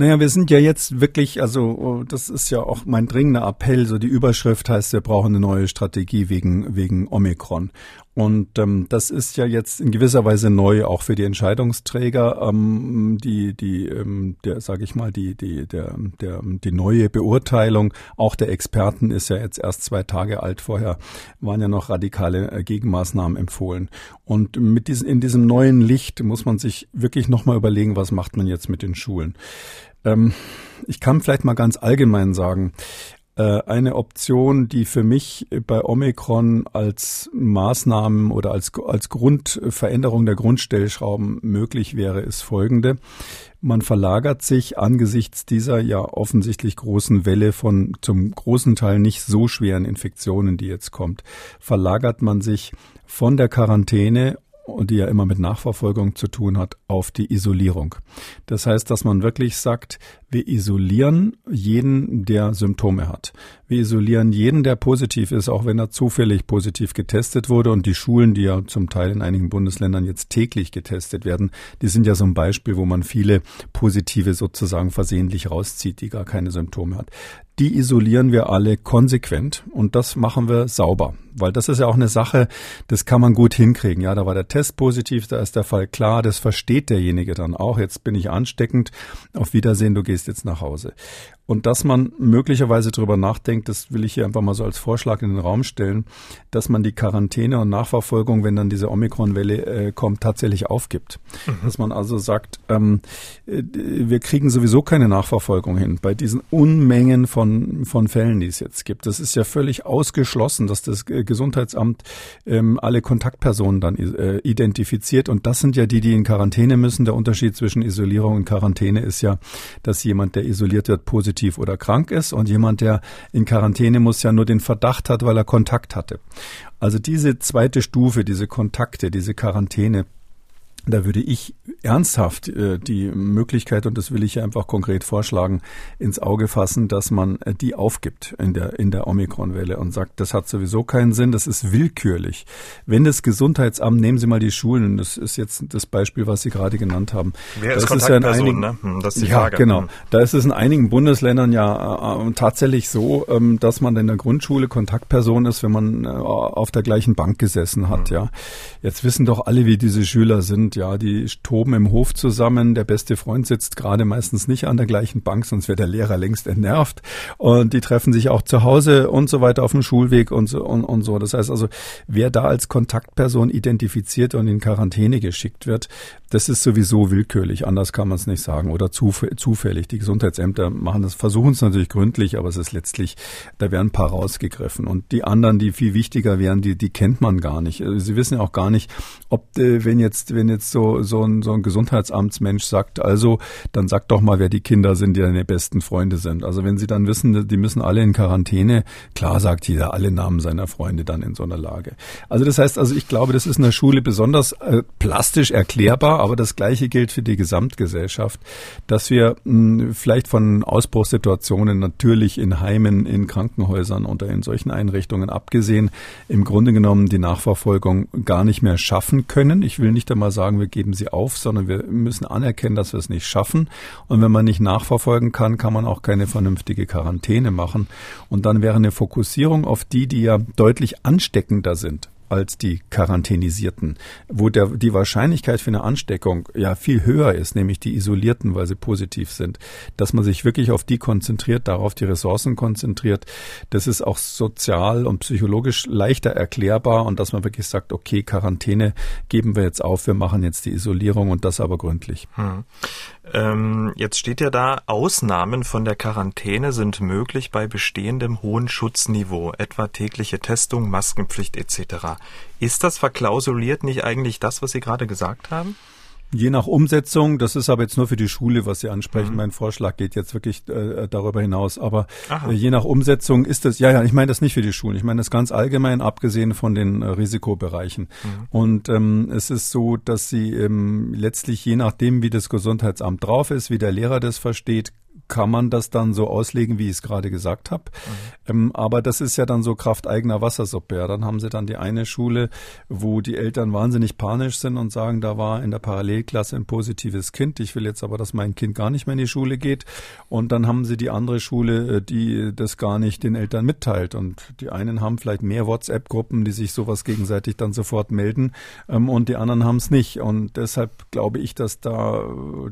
Naja, wir sind ja jetzt wirklich, also oh, das ist ja auch mein dringender Appell, so die Überschrift heißt, wir brauchen eine neue Strategie wegen, wegen Omikron. Und ähm, das ist ja jetzt in gewisser Weise neu auch für die Entscheidungsträger. Ähm, die, die, ähm, der, sage ich mal, die, die, der, der, die neue Beurteilung auch der Experten ist ja jetzt erst zwei Tage alt. Vorher waren ja noch radikale äh, Gegenmaßnahmen empfohlen. Und mit diesem, in diesem neuen Licht muss man sich wirklich nochmal überlegen, was macht man jetzt mit den Schulen. Ähm, ich kann vielleicht mal ganz allgemein sagen, äh, eine Option, die für mich bei Omikron als Maßnahmen oder als, als Grundveränderung der Grundstellschrauben möglich wäre, ist folgende. Man verlagert sich angesichts dieser ja offensichtlich großen Welle von zum großen Teil nicht so schweren Infektionen, die jetzt kommt, verlagert man sich von der Quarantäne die ja immer mit Nachverfolgung zu tun hat, auf die Isolierung. Das heißt, dass man wirklich sagt, wir isolieren jeden, der Symptome hat. Wir isolieren jeden, der positiv ist, auch wenn er zufällig positiv getestet wurde. Und die Schulen, die ja zum Teil in einigen Bundesländern jetzt täglich getestet werden, die sind ja so ein Beispiel, wo man viele Positive sozusagen versehentlich rauszieht, die gar keine Symptome hat die isolieren wir alle konsequent und das machen wir sauber. Weil das ist ja auch eine Sache, das kann man gut hinkriegen. Ja, da war der Test positiv, da ist der Fall klar, das versteht derjenige dann auch. Jetzt bin ich ansteckend. Auf Wiedersehen, du gehst jetzt nach Hause. Und dass man möglicherweise darüber nachdenkt, das will ich hier einfach mal so als Vorschlag in den Raum stellen, dass man die Quarantäne und Nachverfolgung, wenn dann diese Omikron-Welle äh, kommt, tatsächlich aufgibt. Mhm. Dass man also sagt, ähm, äh, wir kriegen sowieso keine Nachverfolgung hin bei diesen Unmengen von, von Fällen, die es jetzt gibt. Das ist ja völlig ausgeschlossen, dass das Gesundheitsamt ähm, alle Kontaktpersonen dann äh, identifiziert. Und das sind ja die, die in Quarantäne müssen. Der Unterschied zwischen Isolierung und Quarantäne ist ja, dass jemand, der isoliert wird, positiv positiv oder krank ist und jemand, der in Quarantäne muss, ja nur den Verdacht hat, weil er Kontakt hatte. Also diese zweite Stufe, diese Kontakte, diese Quarantäne, da würde ich ernsthaft äh, die Möglichkeit, und das will ich einfach konkret vorschlagen, ins Auge fassen, dass man äh, die aufgibt in der, in der Omikron-Welle und sagt, das hat sowieso keinen Sinn, das ist willkürlich. Wenn das Gesundheitsamt, nehmen Sie mal die Schulen, das ist jetzt das Beispiel, was Sie gerade genannt haben. Wer ist Kontaktperson, ja einigen, ne? Hm, das ist die Frage. Ja, genau. Hm. Da ist es in einigen Bundesländern ja äh, tatsächlich so, ähm, dass man in der Grundschule Kontaktperson ist, wenn man äh, auf der gleichen Bank gesessen hat, mhm. ja. Jetzt wissen doch alle, wie diese Schüler sind, ja, die toben im Hof zusammen. Der beste Freund sitzt gerade meistens nicht an der gleichen Bank, sonst wäre der Lehrer längst entnervt. Und die treffen sich auch zu Hause und so weiter auf dem Schulweg und so, und, und so. Das heißt also, wer da als Kontaktperson identifiziert und in Quarantäne geschickt wird, das ist sowieso willkürlich. Anders kann man es nicht sagen oder zufällig. Die Gesundheitsämter machen das, versuchen es natürlich gründlich, aber es ist letztlich, da werden ein paar rausgegriffen. Und die anderen, die viel wichtiger wären, die, die kennt man gar nicht. Sie wissen ja auch gar nicht, ob, äh, wenn jetzt, wenn jetzt jetzt so, so ein, so ein Gesundheitsamtsmensch sagt, also, dann sag doch mal, wer die Kinder sind, die deine besten Freunde sind. Also wenn sie dann wissen, die müssen alle in Quarantäne, klar sagt jeder alle Namen seiner Freunde dann in so einer Lage. Also das heißt, also ich glaube, das ist in der Schule besonders äh, plastisch erklärbar, aber das Gleiche gilt für die Gesamtgesellschaft, dass wir mh, vielleicht von Ausbruchssituationen natürlich in Heimen, in Krankenhäusern oder in solchen Einrichtungen abgesehen, im Grunde genommen die Nachverfolgung gar nicht mehr schaffen können. Ich will nicht einmal sagen, wir geben sie auf, sondern wir müssen anerkennen, dass wir es nicht schaffen. Und wenn man nicht nachverfolgen kann, kann man auch keine vernünftige Quarantäne machen. Und dann wäre eine Fokussierung auf die, die ja deutlich ansteckender sind als die Quarantänisierten, wo der, die Wahrscheinlichkeit für eine Ansteckung ja viel höher ist, nämlich die Isolierten, weil sie positiv sind, dass man sich wirklich auf die konzentriert, darauf die Ressourcen konzentriert, das ist auch sozial und psychologisch leichter erklärbar und dass man wirklich sagt, okay, Quarantäne geben wir jetzt auf, wir machen jetzt die Isolierung und das aber gründlich. Hm. Ähm, jetzt steht ja da, Ausnahmen von der Quarantäne sind möglich bei bestehendem hohen Schutzniveau, etwa tägliche Testung, Maskenpflicht etc. Ist das verklausuliert nicht eigentlich das, was Sie gerade gesagt haben? Je nach Umsetzung, das ist aber jetzt nur für die Schule, was Sie ansprechen. Mhm. Mein Vorschlag geht jetzt wirklich äh, darüber hinaus. Aber äh, je nach Umsetzung ist das, ja, ja, ich meine das nicht für die Schulen. Ich meine das ganz allgemein, abgesehen von den äh, Risikobereichen. Mhm. Und ähm, es ist so, dass Sie ähm, letztlich je nachdem, wie das Gesundheitsamt drauf ist, wie der Lehrer das versteht, kann man das dann so auslegen, wie ich es gerade gesagt habe. Mhm. Ähm, aber das ist ja dann so Kraft eigener Wassersuppe. Ja. Dann haben sie dann die eine Schule, wo die Eltern wahnsinnig panisch sind und sagen, da war in der Parallelklasse ein positives Kind. Ich will jetzt aber, dass mein Kind gar nicht mehr in die Schule geht. Und dann haben sie die andere Schule, äh, die das gar nicht den Eltern mitteilt. Und die einen haben vielleicht mehr WhatsApp-Gruppen, die sich sowas gegenseitig dann sofort melden. Ähm, und die anderen haben es nicht. Und deshalb glaube ich, dass da,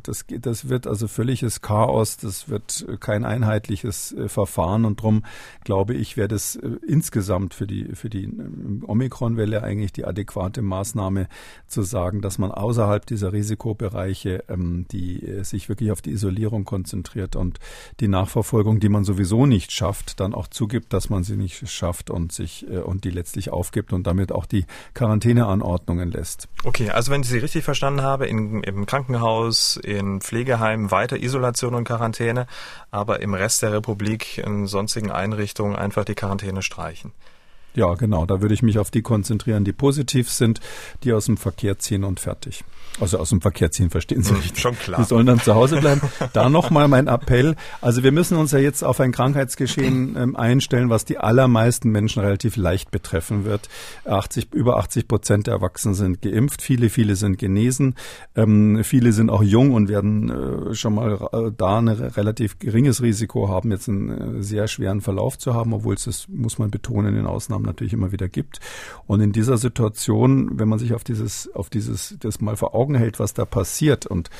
das, das wird also völliges Chaos. Das wird kein einheitliches äh, Verfahren und darum glaube ich, wäre das äh, insgesamt für die, für die äh, Omikron-Welle eigentlich die adäquate Maßnahme zu sagen, dass man außerhalb dieser Risikobereiche, ähm, die sich wirklich auf die Isolierung konzentriert und die Nachverfolgung, die man sowieso nicht schafft, dann auch zugibt, dass man sie nicht schafft und sich und die letztlich aufgibt und damit auch die Quarantäneanordnungen lässt. Okay, also wenn ich Sie richtig verstanden habe, in, im Krankenhaus, in Pflegeheimen weiter Isolation und Quarantäne, Quarantäne, aber im Rest der Republik in sonstigen Einrichtungen einfach die Quarantäne streichen. Ja, genau. Da würde ich mich auf die konzentrieren, die positiv sind, die aus dem Verkehr ziehen und fertig. Also aus dem Verkehr ziehen, verstehen Sie nicht. Schon klar. Die sollen dann zu Hause bleiben. da nochmal mein Appell. Also wir müssen uns ja jetzt auf ein Krankheitsgeschehen ähm, einstellen, was die allermeisten Menschen relativ leicht betreffen wird. 80, über 80 Prozent der Erwachsenen sind geimpft. Viele, viele sind genesen. Ähm, viele sind auch jung und werden äh, schon mal äh, da ein relativ geringes Risiko haben, jetzt einen äh, sehr schweren Verlauf zu haben, obwohl es das, muss man betonen, in Ausnahmen natürlich immer wieder gibt. Und in dieser Situation, wenn man sich auf dieses, auf dieses, das mal vor Augen hält, was da passiert und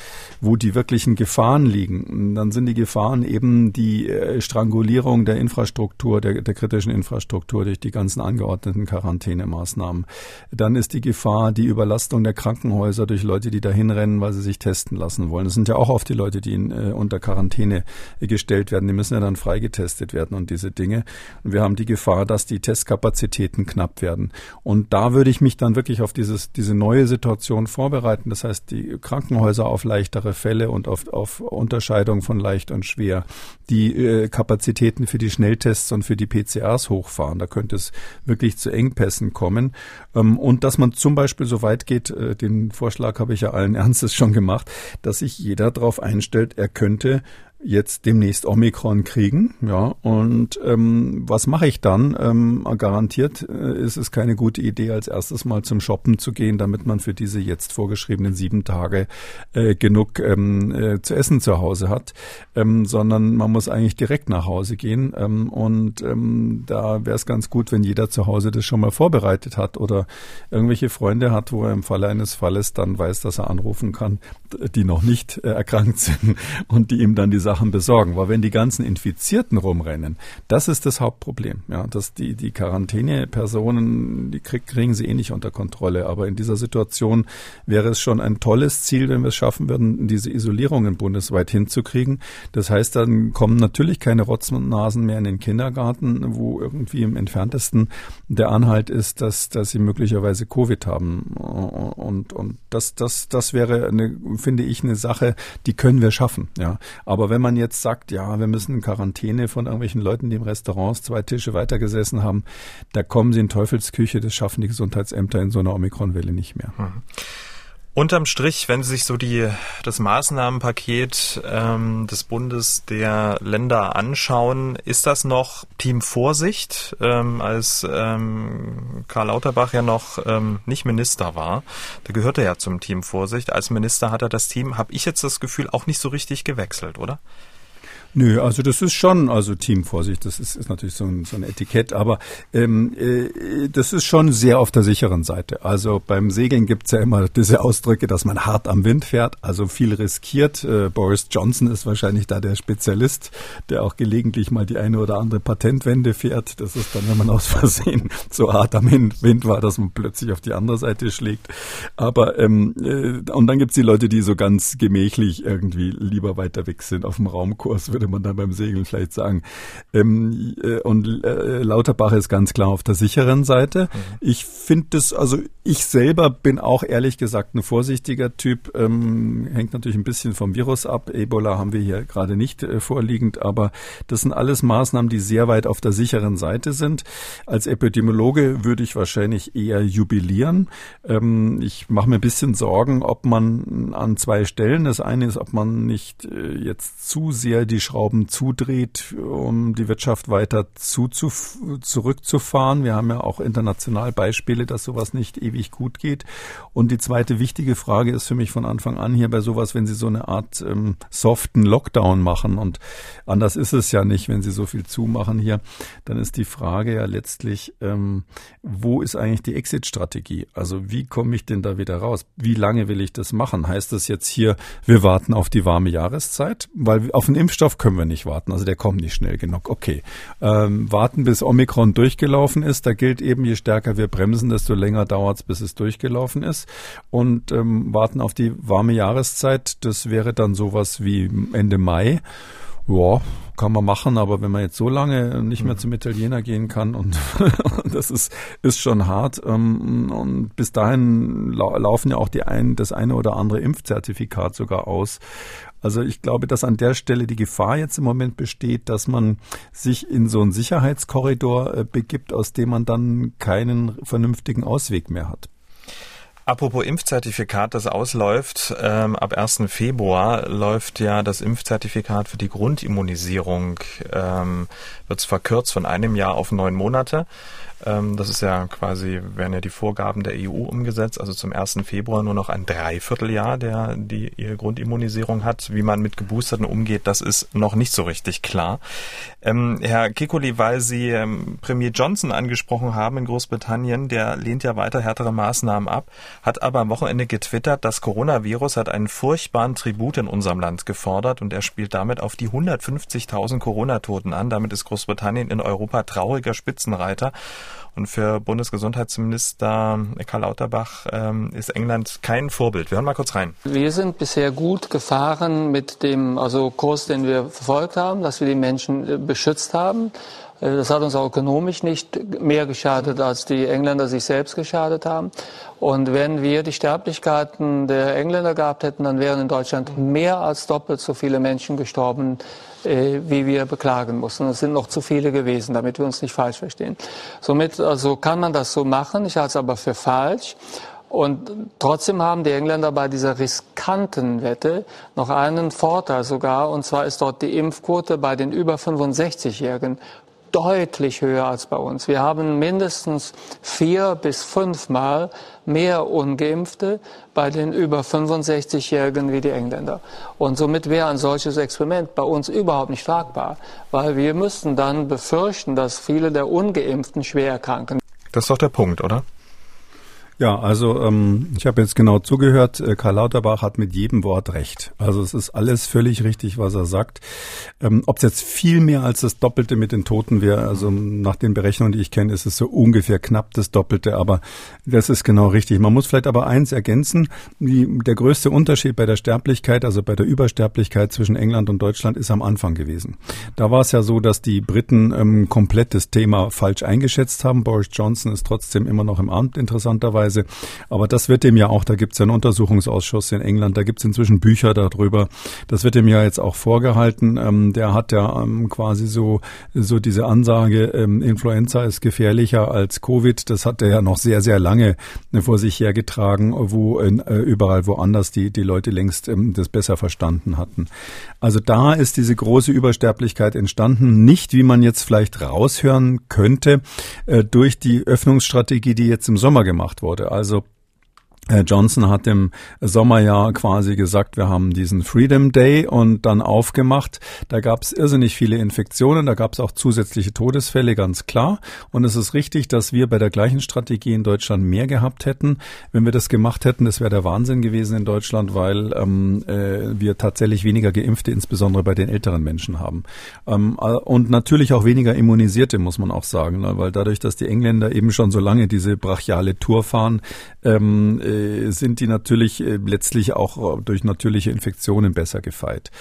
wo die wirklichen Gefahren liegen, dann sind die Gefahren eben die äh, Strangulierung der Infrastruktur, der, der kritischen Infrastruktur durch die ganzen angeordneten Quarantänemaßnahmen. Dann ist die Gefahr die Überlastung der Krankenhäuser durch Leute, die da hinrennen, weil sie sich testen lassen wollen. Das sind ja auch oft die Leute, die in, äh, unter Quarantäne gestellt werden. Die müssen ja dann freigetestet werden und diese Dinge. Und wir haben die Gefahr, dass die Testkapazitäten knapp werden. Und da würde ich mich dann wirklich auf dieses, diese neue Situation vorbereiten das heißt, die Krankenhäuser auf leichtere Fälle und auf, auf Unterscheidung von leicht und schwer. Die äh, Kapazitäten für die Schnelltests und für die PCRs hochfahren. Da könnte es wirklich zu Engpässen kommen. Ähm, und dass man zum Beispiel so weit geht, äh, den Vorschlag habe ich ja allen Ernstes schon gemacht, dass sich jeder darauf einstellt, er könnte jetzt demnächst Omikron kriegen. Ja, und ähm, was mache ich dann? Ähm, garantiert äh, ist es keine gute Idee, als erstes mal zum Shoppen zu gehen, damit man für diese jetzt vorgeschriebenen sieben Tage äh, genug ähm, äh, zu essen zu Hause hat, ähm, sondern man muss eigentlich direkt nach Hause gehen. Ähm, und ähm, da wäre es ganz gut, wenn jeder zu Hause das schon mal vorbereitet hat oder irgendwelche Freunde hat, wo er im Falle eines Falles dann weiß, dass er anrufen kann, die noch nicht äh, erkrankt sind und die ihm dann die Sachen besorgen. Weil wenn die ganzen Infizierten rumrennen, das ist das Hauptproblem. Ja, dass die, die Quarantänepersonen, die krieg, kriegen sie eh nicht unter Kontrolle. Aber in dieser Situation wäre es schon ein tolles Ziel, wenn wir es schaffen würden, diese Isolierungen bundesweit hinzukriegen. Das heißt, dann kommen natürlich keine Rotznasen mehr in den Kindergarten, wo irgendwie im entferntesten der Anhalt ist, dass, dass sie möglicherweise Covid haben. Und, und das, das, das wäre eine, finde ich, eine Sache, die können wir schaffen. Ja. Aber wenn man jetzt sagt, ja, wir müssen in Quarantäne von irgendwelchen Leuten, die im Restaurants zwei Tische weitergesessen haben, da kommen sie in Teufelsküche, das schaffen die Gesundheitsämter in so einer Omikronwelle nicht mehr. Mhm. Unterm Strich, wenn Sie sich so die, das Maßnahmenpaket ähm, des Bundes der Länder anschauen, ist das noch Team Vorsicht, ähm, als ähm, Karl Lauterbach ja noch ähm, nicht Minister war. Da gehörte er ja zum Team Vorsicht. Als Minister hat er das Team, habe ich jetzt das Gefühl, auch nicht so richtig gewechselt, oder? Nö, also das ist schon, also Teamvorsicht, das ist, ist natürlich so ein, so ein Etikett, aber ähm, äh, das ist schon sehr auf der sicheren Seite. Also beim Segeln gibt's ja immer diese Ausdrücke, dass man hart am Wind fährt, also viel riskiert. Äh, Boris Johnson ist wahrscheinlich da der Spezialist, der auch gelegentlich mal die eine oder andere Patentwende fährt. Das ist dann, wenn man aus Versehen so hart am Wind war, dass man plötzlich auf die andere Seite schlägt. Aber ähm, äh, und dann gibt's die Leute, die so ganz gemächlich irgendwie lieber weiter weg sind auf dem Raumkurs, würde man dann beim Segeln vielleicht sagen. Ähm, äh, und äh, Lauterbach ist ganz klar auf der sicheren Seite. Mhm. Ich finde das, also ich selber bin auch ehrlich gesagt ein vorsichtiger Typ. Ähm, hängt natürlich ein bisschen vom Virus ab. Ebola haben wir hier gerade nicht äh, vorliegend, aber das sind alles Maßnahmen, die sehr weit auf der sicheren Seite sind. Als Epidemiologe würde ich wahrscheinlich eher jubilieren. Ähm, ich mache mir ein bisschen Sorgen, ob man an zwei Stellen, das eine ist, ob man nicht äh, jetzt zu sehr die Schrauben zudreht, um die Wirtschaft weiter zurückzufahren. Wir haben ja auch international Beispiele, dass sowas nicht ewig gut geht. Und die zweite wichtige Frage ist für mich von Anfang an hier bei sowas, wenn Sie so eine Art ähm, soften Lockdown machen und anders ist es ja nicht, wenn Sie so viel zumachen hier, dann ist die Frage ja letztlich, ähm, wo ist eigentlich die Exit-Strategie? Also wie komme ich denn da wieder raus? Wie lange will ich das machen? Heißt das jetzt hier, wir warten auf die warme Jahreszeit? Weil auf einen Impfstoff können wir nicht warten. Also der kommt nicht schnell genug. Okay. Ähm, warten, bis Omikron durchgelaufen ist. Da gilt eben, je stärker wir bremsen, desto länger dauert es, bis es durchgelaufen ist. Und ähm, warten auf die warme Jahreszeit. Das wäre dann sowas wie Ende Mai. Ja, kann man machen, aber wenn man jetzt so lange nicht mehr mhm. zum Italiener gehen kann und das ist, ist schon hart. Ähm, und bis dahin laufen ja auch die ein, das eine oder andere Impfzertifikat sogar aus. Also ich glaube, dass an der Stelle die Gefahr jetzt im Moment besteht, dass man sich in so einen Sicherheitskorridor äh, begibt, aus dem man dann keinen vernünftigen Ausweg mehr hat. Apropos Impfzertifikat, das ausläuft, ähm, ab 1. Februar läuft ja das Impfzertifikat für die Grundimmunisierung, ähm, wird verkürzt von einem Jahr auf neun Monate. Ähm, das ist ja quasi, werden ja die Vorgaben der EU umgesetzt, also zum 1. Februar nur noch ein Dreivierteljahr, der die ihre Grundimmunisierung hat. Wie man mit Geboosterten umgeht, das ist noch nicht so richtig klar. Ähm, Herr Kikuli, weil Sie ähm, Premier Johnson angesprochen haben in Großbritannien, der lehnt ja weiter härtere Maßnahmen ab, hat aber am Wochenende getwittert, das Coronavirus hat einen furchtbaren Tribut in unserem Land gefordert und er spielt damit auf die 150.000 Corona-Toten an. Damit ist Großbritannien in Europa trauriger Spitzenreiter. Und für Bundesgesundheitsminister Karl Lauterbach ähm, ist England kein Vorbild. Wir hören mal kurz rein. Wir sind bisher gut gefahren mit dem also Kurs, den wir verfolgt haben, dass wir die Menschen äh, beschützt haben. Äh, das hat uns auch ökonomisch nicht mehr geschadet, als die Engländer sich selbst geschadet haben. Und wenn wir die Sterblichkeiten der Engländer gehabt hätten, dann wären in Deutschland mehr als doppelt so viele Menschen gestorben wie wir beklagen mussten. Es sind noch zu viele gewesen, damit wir uns nicht falsch verstehen. Somit also kann man das so machen. Ich halte es aber für falsch. Und trotzdem haben die Engländer bei dieser riskanten Wette noch einen Vorteil sogar, und zwar ist dort die Impfquote bei den über 65-Jährigen deutlich höher als bei uns. Wir haben mindestens vier bis fünfmal mehr Ungeimpfte bei den über 65-Jährigen wie die Engländer. Und somit wäre ein solches Experiment bei uns überhaupt nicht tragbar, weil wir müssten dann befürchten, dass viele der Ungeimpften schwer erkranken. Das ist doch der Punkt, oder? Ja, also ähm, ich habe jetzt genau zugehört. Äh, Karl Lauterbach hat mit jedem Wort recht. Also es ist alles völlig richtig, was er sagt. Ähm, Ob es jetzt viel mehr als das Doppelte mit den Toten wäre, also nach den Berechnungen, die ich kenne, ist es so ungefähr knapp das Doppelte. Aber das ist genau richtig. Man muss vielleicht aber eins ergänzen: die, Der größte Unterschied bei der Sterblichkeit, also bei der Übersterblichkeit zwischen England und Deutschland, ist am Anfang gewesen. Da war es ja so, dass die Briten ähm, komplett das Thema falsch eingeschätzt haben. Boris Johnson ist trotzdem immer noch im Amt, interessanterweise. Weise. Aber das wird dem ja auch, da gibt es ja einen Untersuchungsausschuss in England, da gibt es inzwischen Bücher darüber. Das wird dem ja jetzt auch vorgehalten. Ähm, der hat ja ähm, quasi so, so diese Ansage, ähm, Influenza ist gefährlicher als Covid. Das hat er ja noch sehr, sehr lange vor sich hergetragen, wo in, äh, überall woanders die, die Leute längst ähm, das besser verstanden hatten. Also da ist diese große Übersterblichkeit entstanden, nicht wie man jetzt vielleicht raushören könnte, äh, durch die Öffnungsstrategie, die jetzt im Sommer gemacht wurde wurde. Also Johnson hat im Sommer ja quasi gesagt, wir haben diesen Freedom Day und dann aufgemacht. Da gab es irrsinnig viele Infektionen, da gab es auch zusätzliche Todesfälle, ganz klar. Und es ist richtig, dass wir bei der gleichen Strategie in Deutschland mehr gehabt hätten. Wenn wir das gemacht hätten, das wäre der Wahnsinn gewesen in Deutschland, weil ähm, äh, wir tatsächlich weniger Geimpfte, insbesondere bei den älteren Menschen haben. Ähm, äh, und natürlich auch weniger Immunisierte, muss man auch sagen, ne? weil dadurch, dass die Engländer eben schon so lange diese brachiale Tour fahren, ähm, äh, äh, sind die natürlich äh, letztlich auch äh, durch natürliche Infektionen besser gefeit.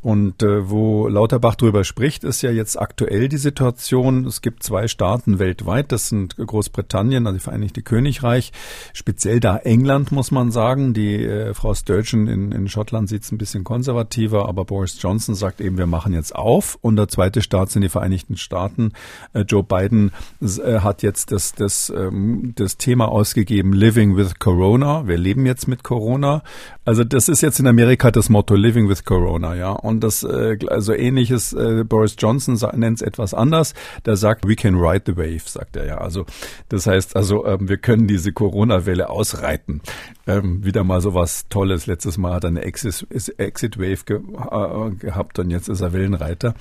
Und wo Lauterbach drüber spricht, ist ja jetzt aktuell die Situation. Es gibt zwei Staaten weltweit. Das sind Großbritannien, also die Vereinigte Königreich, speziell da England, muss man sagen. Die äh, Frau Sturgeon in, in Schottland sieht es ein bisschen konservativer, aber Boris Johnson sagt eben, wir machen jetzt auf. Und der zweite Staat sind die Vereinigten Staaten. Äh, Joe Biden äh, hat jetzt das, das, ähm, das Thema ausgegeben, Living with Corona. Wir leben jetzt mit Corona. Also das ist jetzt in Amerika das Motto, Living with Corona, ja. Und das äh, also ähnliches äh, Boris Johnson nennt es etwas anders. Der sagt, we can ride the wave, sagt er ja. Also das heißt also, ähm, wir können diese Corona-Welle ausreiten. Ähm, wieder mal so was Tolles. Letztes Mal hat er eine Exit, Exit Wave ge äh, gehabt und jetzt ist er Wellenreiter.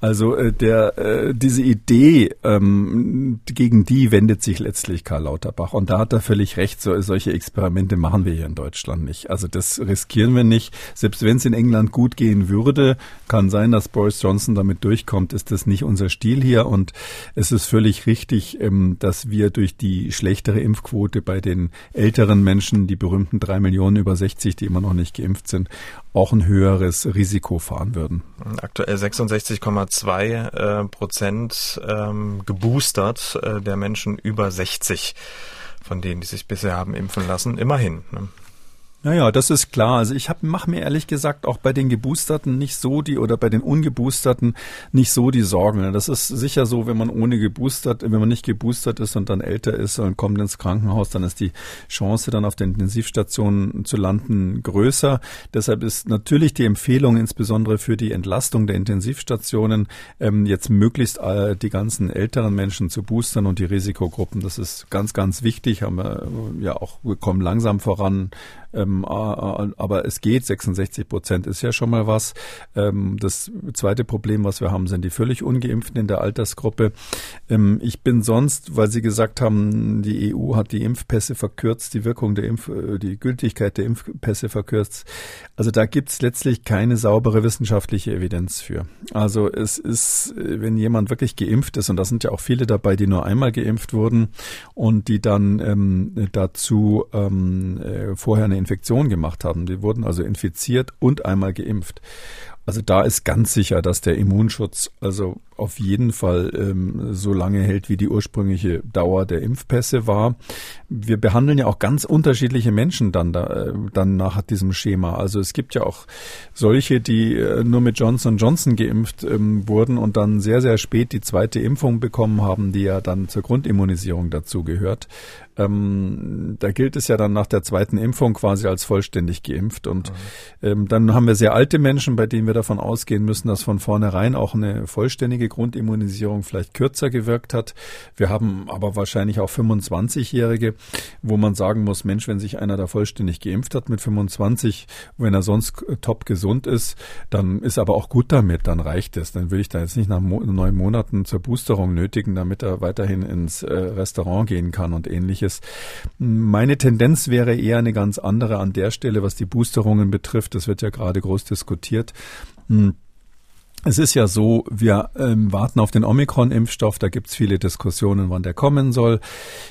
Also äh, der äh, diese Idee ähm, gegen die wendet sich letztlich Karl Lauterbach und da hat er völlig recht. So, solche Experimente machen wir hier in Deutschland nicht. Also das riskieren wir nicht. Selbst wenn es in England gut gehen würde. Kann sein, dass Boris Johnson damit durchkommt. Ist das nicht unser Stil hier? Und es ist völlig richtig, ähm, dass wir durch die schlechtere Impfquote bei den älteren Menschen, die berühmten drei Millionen über 60, die immer noch nicht geimpft sind, auch ein höheres Risiko fahren würden. Aktuell 66,2 äh, Prozent ähm, geboostert äh, der Menschen über 60 von denen, die sich bisher haben impfen lassen, immerhin. Ne? Naja, das ist klar. Also ich mache mir ehrlich gesagt auch bei den Geboosterten nicht so die oder bei den Ungeboosterten nicht so die Sorgen. Das ist sicher so, wenn man ohne geboostert, wenn man nicht geboostert ist und dann älter ist und kommt ins Krankenhaus, dann ist die Chance, dann auf der Intensivstation zu landen, größer. Deshalb ist natürlich die Empfehlung, insbesondere für die Entlastung der Intensivstationen, ähm, jetzt möglichst äh, die ganzen älteren Menschen zu boostern und die Risikogruppen. Das ist ganz, ganz wichtig. Haben wir äh, ja auch, wir kommen langsam voran ähm, aber es geht, 66 Prozent ist ja schon mal was. Ähm, das zweite Problem, was wir haben, sind die völlig ungeimpften in der Altersgruppe. Ähm, ich bin sonst, weil Sie gesagt haben, die EU hat die Impfpässe verkürzt, die Wirkung der Impf, äh, die Gültigkeit der Impfpässe verkürzt. Also da gibt es letztlich keine saubere wissenschaftliche Evidenz für. Also es ist, wenn jemand wirklich geimpft ist, und da sind ja auch viele dabei, die nur einmal geimpft wurden und die dann ähm, dazu ähm, äh, vorher eine Infektion gemacht haben. Die wurden also infiziert und einmal geimpft. Also da ist ganz sicher, dass der Immunschutz also auf jeden Fall ähm, so lange hält, wie die ursprüngliche Dauer der Impfpässe war. Wir behandeln ja auch ganz unterschiedliche Menschen dann, da, äh, dann nach diesem Schema. Also es gibt ja auch solche, die äh, nur mit Johnson Johnson geimpft ähm, wurden und dann sehr, sehr spät die zweite Impfung bekommen haben, die ja dann zur Grundimmunisierung dazu gehört. Ähm, da gilt es ja dann nach der zweiten Impfung quasi als vollständig geimpft. Und mhm. ähm, dann haben wir sehr alte Menschen, bei denen wir davon ausgehen müssen, dass von vornherein auch eine vollständige 14-jährige Grundimmunisierung vielleicht kürzer gewirkt hat. Wir haben aber wahrscheinlich auch 25-jährige, wo man sagen muss, Mensch, wenn sich einer da vollständig geimpft hat mit 25, wenn er sonst top gesund ist, dann ist aber auch gut damit, dann reicht es. Dann will ich da jetzt nicht nach neun Monaten zur Boosterung nötigen, damit er weiterhin ins äh, Restaurant gehen kann und ähnliches. Meine Tendenz wäre eher eine ganz andere an der Stelle, was die Boosterungen betrifft. Das wird ja gerade groß diskutiert. Hm. Es ist ja so, wir ähm, warten auf den Omikron-Impfstoff. Da gibt es viele Diskussionen, wann der kommen soll.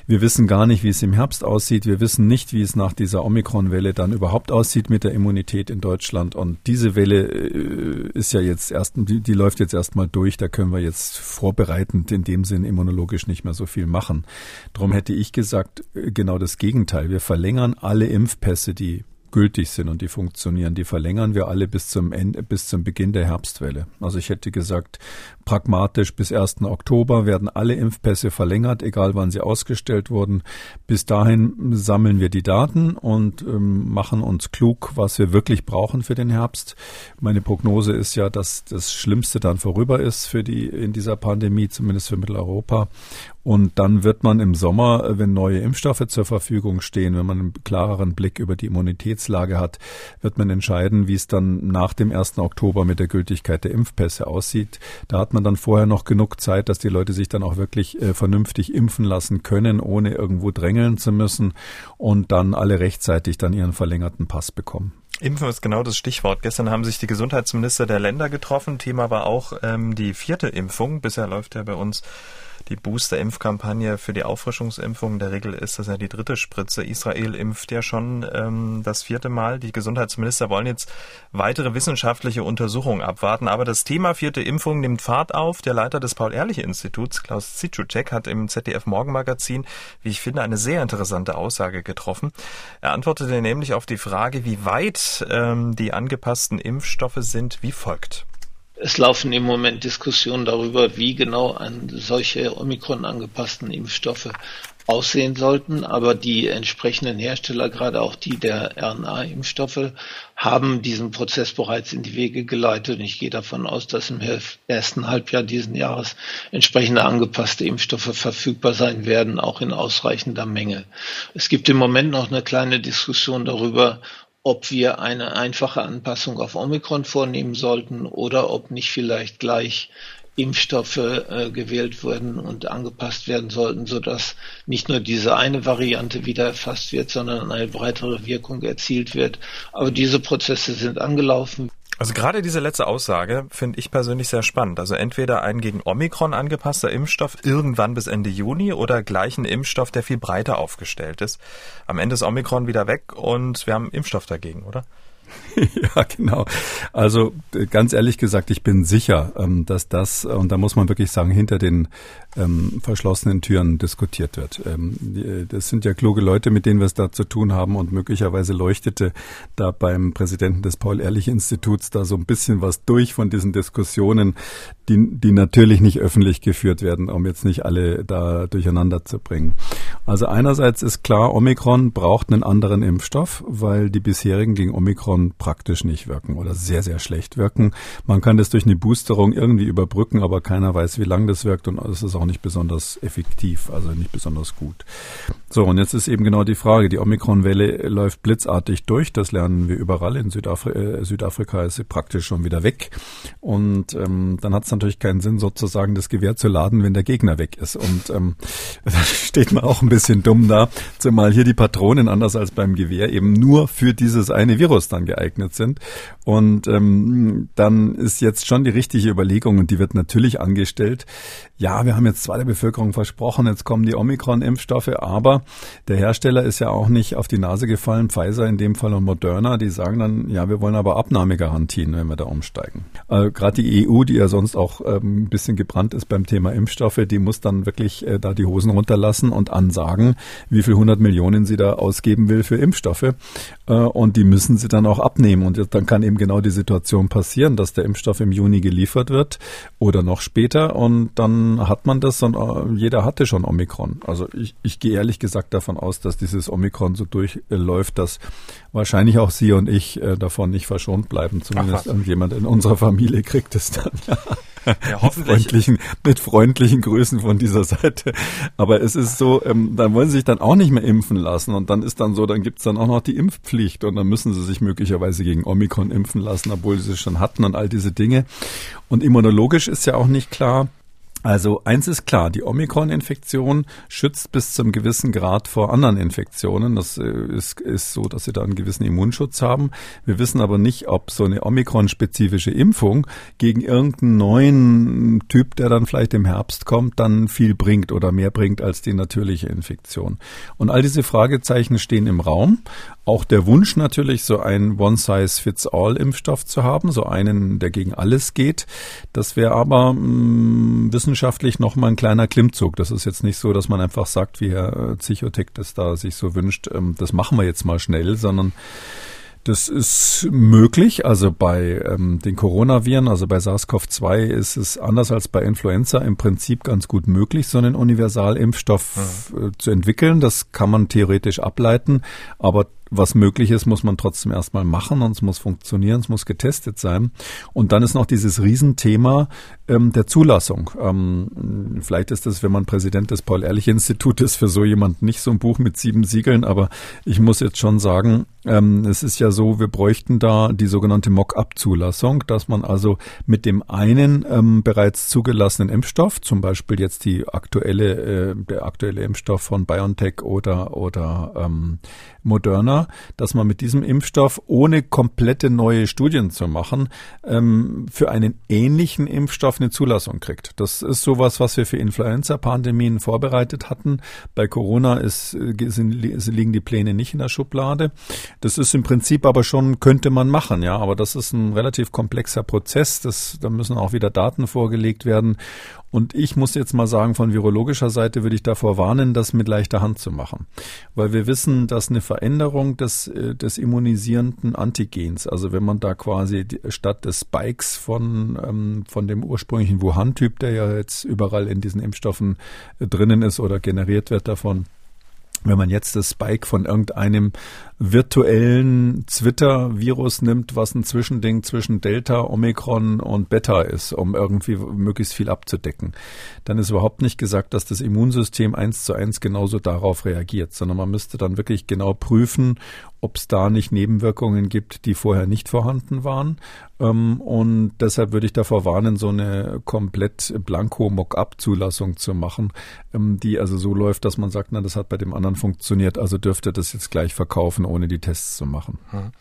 Wir wissen gar nicht, wie es im Herbst aussieht. Wir wissen nicht, wie es nach dieser Omikron-Welle dann überhaupt aussieht mit der Immunität in Deutschland. Und diese Welle äh, ist ja jetzt erst, die, die läuft jetzt erstmal durch. Da können wir jetzt vorbereitend in dem Sinn immunologisch nicht mehr so viel machen. Darum hätte ich gesagt, äh, genau das Gegenteil. Wir verlängern alle Impfpässe, die gültig sind und die funktionieren, die verlängern wir alle bis zum Ende, bis zum Beginn der Herbstwelle. Also ich hätte gesagt, pragmatisch bis 1. Oktober werden alle Impfpässe verlängert, egal wann sie ausgestellt wurden. Bis dahin sammeln wir die Daten und ähm, machen uns klug, was wir wirklich brauchen für den Herbst. Meine Prognose ist ja, dass das Schlimmste dann vorüber ist für die in dieser Pandemie, zumindest für Mitteleuropa. Und dann wird man im Sommer, äh, wenn neue Impfstoffe zur Verfügung stehen, wenn man einen klareren Blick über die Immunitätslage hat, wird man entscheiden, wie es dann nach dem 1. Oktober mit der Gültigkeit der Impfpässe aussieht. Da hat man dann vorher noch genug Zeit, dass die Leute sich dann auch wirklich äh, vernünftig impfen lassen können, ohne irgendwo drängeln zu müssen und dann alle rechtzeitig dann ihren verlängerten Pass bekommen. Impfen ist genau das Stichwort. Gestern haben sich die Gesundheitsminister der Länder getroffen. Thema war auch ähm, die vierte Impfung. Bisher läuft ja bei uns die Booster-Impfkampagne für die Auffrischungsimpfung. Der Regel ist das ja die dritte Spritze. Israel impft ja schon ähm, das vierte Mal. Die Gesundheitsminister wollen jetzt weitere wissenschaftliche Untersuchungen abwarten. Aber das Thema vierte Impfung nimmt Fahrt auf. Der Leiter des Paul-Ehrlich-Instituts, Klaus Zitschutek, hat im ZDF-Morgenmagazin, wie ich finde, eine sehr interessante Aussage getroffen. Er antwortete nämlich auf die Frage, wie weit ähm, die angepassten Impfstoffe sind, wie folgt. Es laufen im Moment Diskussionen darüber, wie genau solche Omikron angepassten Impfstoffe aussehen sollten. Aber die entsprechenden Hersteller, gerade auch die der RNA-Impfstoffe, haben diesen Prozess bereits in die Wege geleitet. Und ich gehe davon aus, dass im ersten Halbjahr diesen Jahres entsprechende angepasste Impfstoffe verfügbar sein werden, auch in ausreichender Menge. Es gibt im Moment noch eine kleine Diskussion darüber, ob wir eine einfache Anpassung auf Omikron vornehmen sollten oder ob nicht vielleicht gleich Impfstoffe äh, gewählt wurden und angepasst werden sollten, sodass nicht nur diese eine Variante wieder erfasst wird, sondern eine breitere Wirkung erzielt wird. Aber diese Prozesse sind angelaufen. Also gerade diese letzte Aussage finde ich persönlich sehr spannend. Also entweder ein gegen Omikron angepasster Impfstoff irgendwann bis Ende Juni oder gleich ein Impfstoff, der viel breiter aufgestellt ist. Am Ende ist Omikron wieder weg und wir haben Impfstoff dagegen, oder? ja, genau. Also ganz ehrlich gesagt, ich bin sicher, ähm, dass das, und da muss man wirklich sagen, hinter den ähm, verschlossenen Türen diskutiert wird. Ähm, das sind ja kluge Leute, mit denen wir es da zu tun haben und möglicherweise leuchtete da beim Präsidenten des Paul-Ehrlich-Instituts da so ein bisschen was durch von diesen Diskussionen, die, die natürlich nicht öffentlich geführt werden, um jetzt nicht alle da durcheinander zu bringen. Also einerseits ist klar, Omikron braucht einen anderen Impfstoff, weil die bisherigen gegen Omikron praktisch nicht wirken oder sehr, sehr schlecht wirken. Man kann das durch eine Boosterung irgendwie überbrücken, aber keiner weiß, wie lange das wirkt und es ist auch nicht besonders effektiv, also nicht besonders gut. So, und jetzt ist eben genau die Frage, die Omikron-Welle läuft blitzartig durch, das lernen wir überall. In Südafri äh, Südafrika ist sie praktisch schon wieder weg. Und ähm, dann hat es natürlich keinen Sinn, sozusagen das Gewehr zu laden, wenn der Gegner weg ist. Und ähm, da steht man auch ein bisschen dumm da, zumal hier die Patronen anders als beim Gewehr eben nur für dieses eine Virus dann geeignet sind. Und ähm, dann ist jetzt schon die richtige Überlegung, und die wird natürlich angestellt. Ja, wir haben jetzt zwar der Bevölkerung versprochen, jetzt kommen die Omikron-Impfstoffe, aber der Hersteller ist ja auch nicht auf die Nase gefallen, Pfizer in dem Fall und Moderna, die sagen dann, ja, wir wollen aber Abnahmegarantien, wenn wir da umsteigen. Äh, Gerade die EU, die ja sonst auch ähm, ein bisschen gebrannt ist beim Thema Impfstoffe, die muss dann wirklich äh, da die Hosen runterlassen und ansagen, wie viel 100 Millionen sie da ausgeben will für Impfstoffe. Äh, und die müssen sie dann auch abnehmen. Und dann kann eben genau die Situation passieren, dass der Impfstoff im Juni geliefert wird oder noch später und dann hat man das und äh, jeder hatte schon Omikron. Also ich, ich gehe ehrlich gesagt davon aus, dass dieses Omikron so durchläuft, dass wahrscheinlich auch Sie und ich äh, davon nicht verschont bleiben. Zumindest irgendjemand in unserer Familie gekriegt es dann. Ja, hoffentlich. Mit freundlichen, mit freundlichen Grüßen von dieser Seite. Aber es ist so, ähm, dann wollen sie sich dann auch nicht mehr impfen lassen und dann ist dann so, dann gibt's dann auch noch die Impfpflicht und dann müssen sie sich möglicherweise gegen Omikron impfen lassen, obwohl sie es schon hatten und all diese Dinge. Und immunologisch ist ja auch nicht klar, also eins ist klar, die Omikron-Infektion schützt bis zum gewissen Grad vor anderen Infektionen. Das äh, ist, ist so, dass sie da einen gewissen Immunschutz haben. Wir wissen aber nicht, ob so eine Omikron-spezifische Impfung gegen irgendeinen neuen Typ, der dann vielleicht im Herbst kommt, dann viel bringt oder mehr bringt als die natürliche Infektion. Und all diese Fragezeichen stehen im Raum. Auch der Wunsch natürlich, so einen One-Size-Fits-All-Impfstoff zu haben, so einen, der gegen alles geht. Das wäre aber mh, mm, wissenschaftlich nochmal ein kleiner Klimmzug. Das ist jetzt nicht so, dass man einfach sagt, wie Herr Zichotek das da sich so wünscht, ähm, das machen wir jetzt mal schnell, sondern das ist möglich. Also bei ähm, den Coronaviren, also bei SARS-CoV-2 ist es anders als bei Influenza im Prinzip ganz gut möglich, so einen Universalimpfstoff mhm. äh, zu entwickeln. Das kann man theoretisch ableiten, aber was möglich ist, muss man trotzdem erstmal machen und es muss funktionieren, es muss getestet sein. Und dann ist noch dieses Riesenthema ähm, der Zulassung. Ähm, vielleicht ist das, wenn man Präsident des Paul-Ehrlich-Institutes, für so jemand nicht so ein Buch mit sieben Siegeln, aber ich muss jetzt schon sagen, ähm, es ist ja so, wir bräuchten da die sogenannte Mock-up-Zulassung, dass man also mit dem einen ähm, bereits zugelassenen Impfstoff, zum Beispiel jetzt die aktuelle, äh, der aktuelle Impfstoff von BioNTech oder, oder ähm, Moderna, dass man mit diesem Impfstoff, ohne komplette neue Studien zu machen, ähm, für einen ähnlichen Impfstoff eine Zulassung kriegt. Das ist sowas, was wir für Influenza-Pandemien vorbereitet hatten. Bei Corona ist, äh, sind, liegen die Pläne nicht in der Schublade. Das ist im Prinzip aber schon, könnte man machen, ja, aber das ist ein relativ komplexer Prozess. Das, da müssen auch wieder Daten vorgelegt werden. Und ich muss jetzt mal sagen, von virologischer Seite würde ich davor warnen, das mit leichter Hand zu machen. Weil wir wissen, dass eine Veränderung des, äh, des immunisierenden Antigens, also wenn man da quasi statt des Spikes von, ähm, von dem ursprünglichen Wuhan-Typ, der ja jetzt überall in diesen Impfstoffen äh, drinnen ist oder generiert wird davon, wenn man jetzt das Spike von irgendeinem virtuellen Twitter-Virus nimmt, was ein Zwischending zwischen Delta, Omikron und Beta ist, um irgendwie möglichst viel abzudecken, dann ist überhaupt nicht gesagt, dass das Immunsystem eins zu eins genauso darauf reagiert, sondern man müsste dann wirklich genau prüfen, ob es da nicht Nebenwirkungen gibt, die vorher nicht vorhanden waren. Ähm, und deshalb würde ich davor warnen, so eine komplett blanko Mock-up-Zulassung zu machen, ähm, die also so läuft, dass man sagt, na, das hat bei dem anderen funktioniert, also dürfte das jetzt gleich verkaufen, ohne die Tests zu machen. Hm.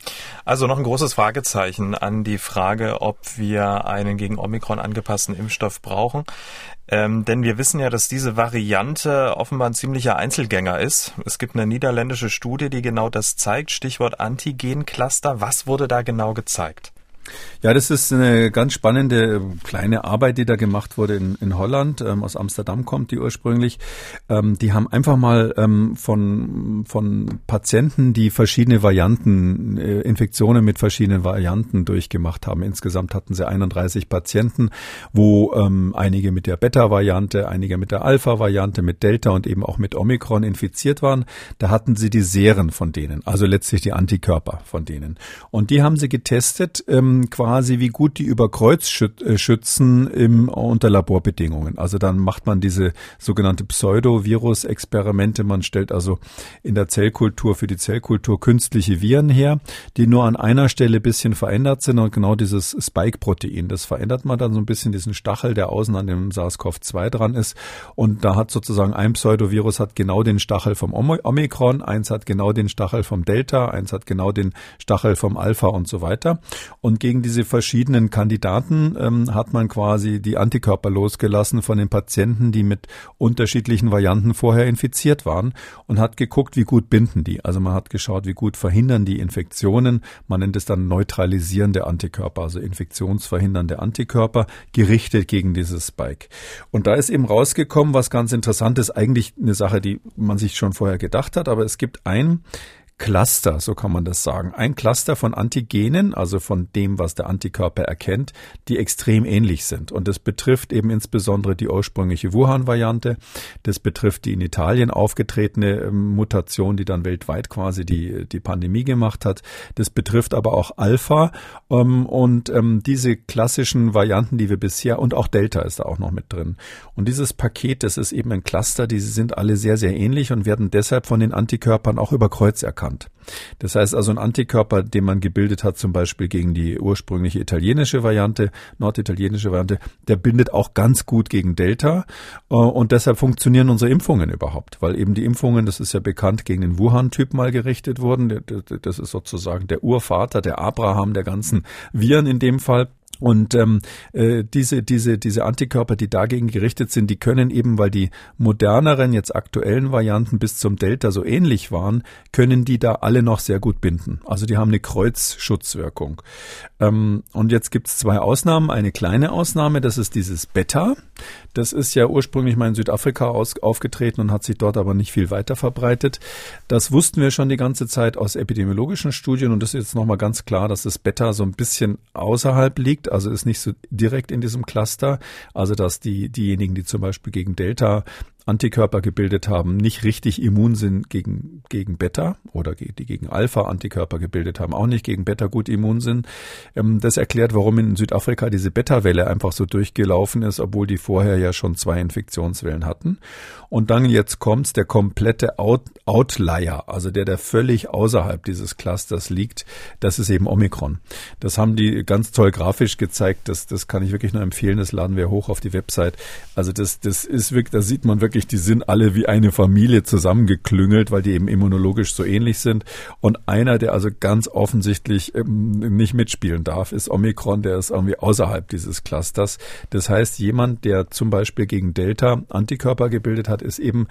Also noch ein großes Fragezeichen an die Frage, ob wir einen gegen Omikron angepassten Impfstoff brauchen. Ähm, denn wir wissen ja, dass diese Variante offenbar ein ziemlicher Einzelgänger ist. Es gibt eine niederländische Studie, die genau das zeigt. Stichwort Antigen-Cluster. Was wurde da genau gezeigt? Ja, das ist eine ganz spannende kleine Arbeit, die da gemacht wurde in, in Holland. Ähm, aus Amsterdam kommt die ursprünglich. Ähm, die haben einfach mal ähm, von, von Patienten, die verschiedene Varianten, äh, Infektionen mit verschiedenen Varianten durchgemacht haben. Insgesamt hatten sie 31 Patienten, wo ähm, einige mit der Beta-Variante, einige mit der Alpha-Variante, mit Delta und eben auch mit Omikron infiziert waren. Da hatten sie die Seren von denen, also letztlich die Antikörper von denen. Und die haben sie getestet, ähm, quasi wie gut die über Kreuz äh, schützen im, unter Laborbedingungen. Also dann macht man diese sogenannte Pseudovirus-Experimente. Man stellt also in der Zellkultur für die Zellkultur künstliche Viren her, die nur an einer Stelle bisschen verändert sind und genau dieses Spike-Protein. Das verändert man dann so ein bisschen diesen Stachel, der außen an dem SARS-CoV-2 dran ist. Und da hat sozusagen ein Pseudovirus hat genau den Stachel vom Omikron, eins hat genau den Stachel vom Delta, eins hat genau den Stachel vom Alpha und so weiter. Und gegen diese diese verschiedenen Kandidaten ähm, hat man quasi die Antikörper losgelassen von den Patienten, die mit unterschiedlichen Varianten vorher infiziert waren und hat geguckt, wie gut binden die. Also man hat geschaut, wie gut verhindern die Infektionen. Man nennt es dann neutralisierende Antikörper, also infektionsverhindernde Antikörper, gerichtet gegen dieses Spike. Und da ist eben rausgekommen, was ganz interessant ist, eigentlich eine Sache, die man sich schon vorher gedacht hat, aber es gibt ein Cluster, so kann man das sagen. Ein Cluster von Antigenen, also von dem, was der Antikörper erkennt, die extrem ähnlich sind. Und das betrifft eben insbesondere die ursprüngliche Wuhan-Variante. Das betrifft die in Italien aufgetretene ähm, Mutation, die dann weltweit quasi die, die Pandemie gemacht hat. Das betrifft aber auch Alpha ähm, und ähm, diese klassischen Varianten, die wir bisher und auch Delta ist da auch noch mit drin. Und dieses Paket, das ist eben ein Cluster, die sind alle sehr, sehr ähnlich und werden deshalb von den Antikörpern auch über Kreuz erkannt bekannt. Das heißt also ein Antikörper, den man gebildet hat, zum Beispiel gegen die ursprüngliche italienische Variante, norditalienische Variante, der bindet auch ganz gut gegen Delta äh, und deshalb funktionieren unsere Impfungen überhaupt, weil eben die Impfungen, das ist ja bekannt, gegen den Wuhan-Typ mal gerichtet wurden. Das ist sozusagen der Urvater, der Abraham der ganzen Viren in dem Fall. Und ähm, äh, diese, diese, diese Antikörper, die dagegen gerichtet sind, die können eben, weil die moderneren, jetzt aktuellen Varianten bis zum Delta so ähnlich waren, können die da alle noch sehr gut binden. Also die haben eine Kreuzschutzwirkung. Ähm, und jetzt gibt's zwei Ausnahmen. Eine kleine Ausnahme, das ist dieses Beta. Das ist ja ursprünglich mal in Südafrika aus, aufgetreten und hat sich dort aber nicht viel weiter verbreitet. Das wussten wir schon die ganze Zeit aus epidemiologischen Studien und das ist jetzt nochmal ganz klar, dass das Beta so ein bisschen außerhalb liegt also ist nicht so direkt in diesem Cluster. Also dass die, diejenigen, die zum Beispiel gegen Delta Antikörper gebildet haben, nicht richtig immun sind gegen, gegen Beta oder die gegen Alpha Antikörper gebildet haben, auch nicht gegen Beta gut immun sind. Ähm, das erklärt, warum in Südafrika diese Beta-Welle einfach so durchgelaufen ist, obwohl die vorher ja schon zwei Infektionswellen hatten. Und dann jetzt kommt's, der komplette Out Outlier, also der, der völlig außerhalb dieses Clusters liegt, das ist eben Omikron. Das haben die ganz toll grafisch gezeigt. Das, das kann ich wirklich nur empfehlen. Das laden wir hoch auf die Website. Also das, das ist wirklich, da sieht man wirklich, wirklich, die sind alle wie eine Familie zusammengeklüngelt, weil die eben immunologisch so ähnlich sind. Und einer, der also ganz offensichtlich ähm, nicht mitspielen darf, ist Omikron, der ist irgendwie außerhalb dieses Clusters. Das heißt, jemand, der zum Beispiel gegen Delta Antikörper gebildet hat, ist eben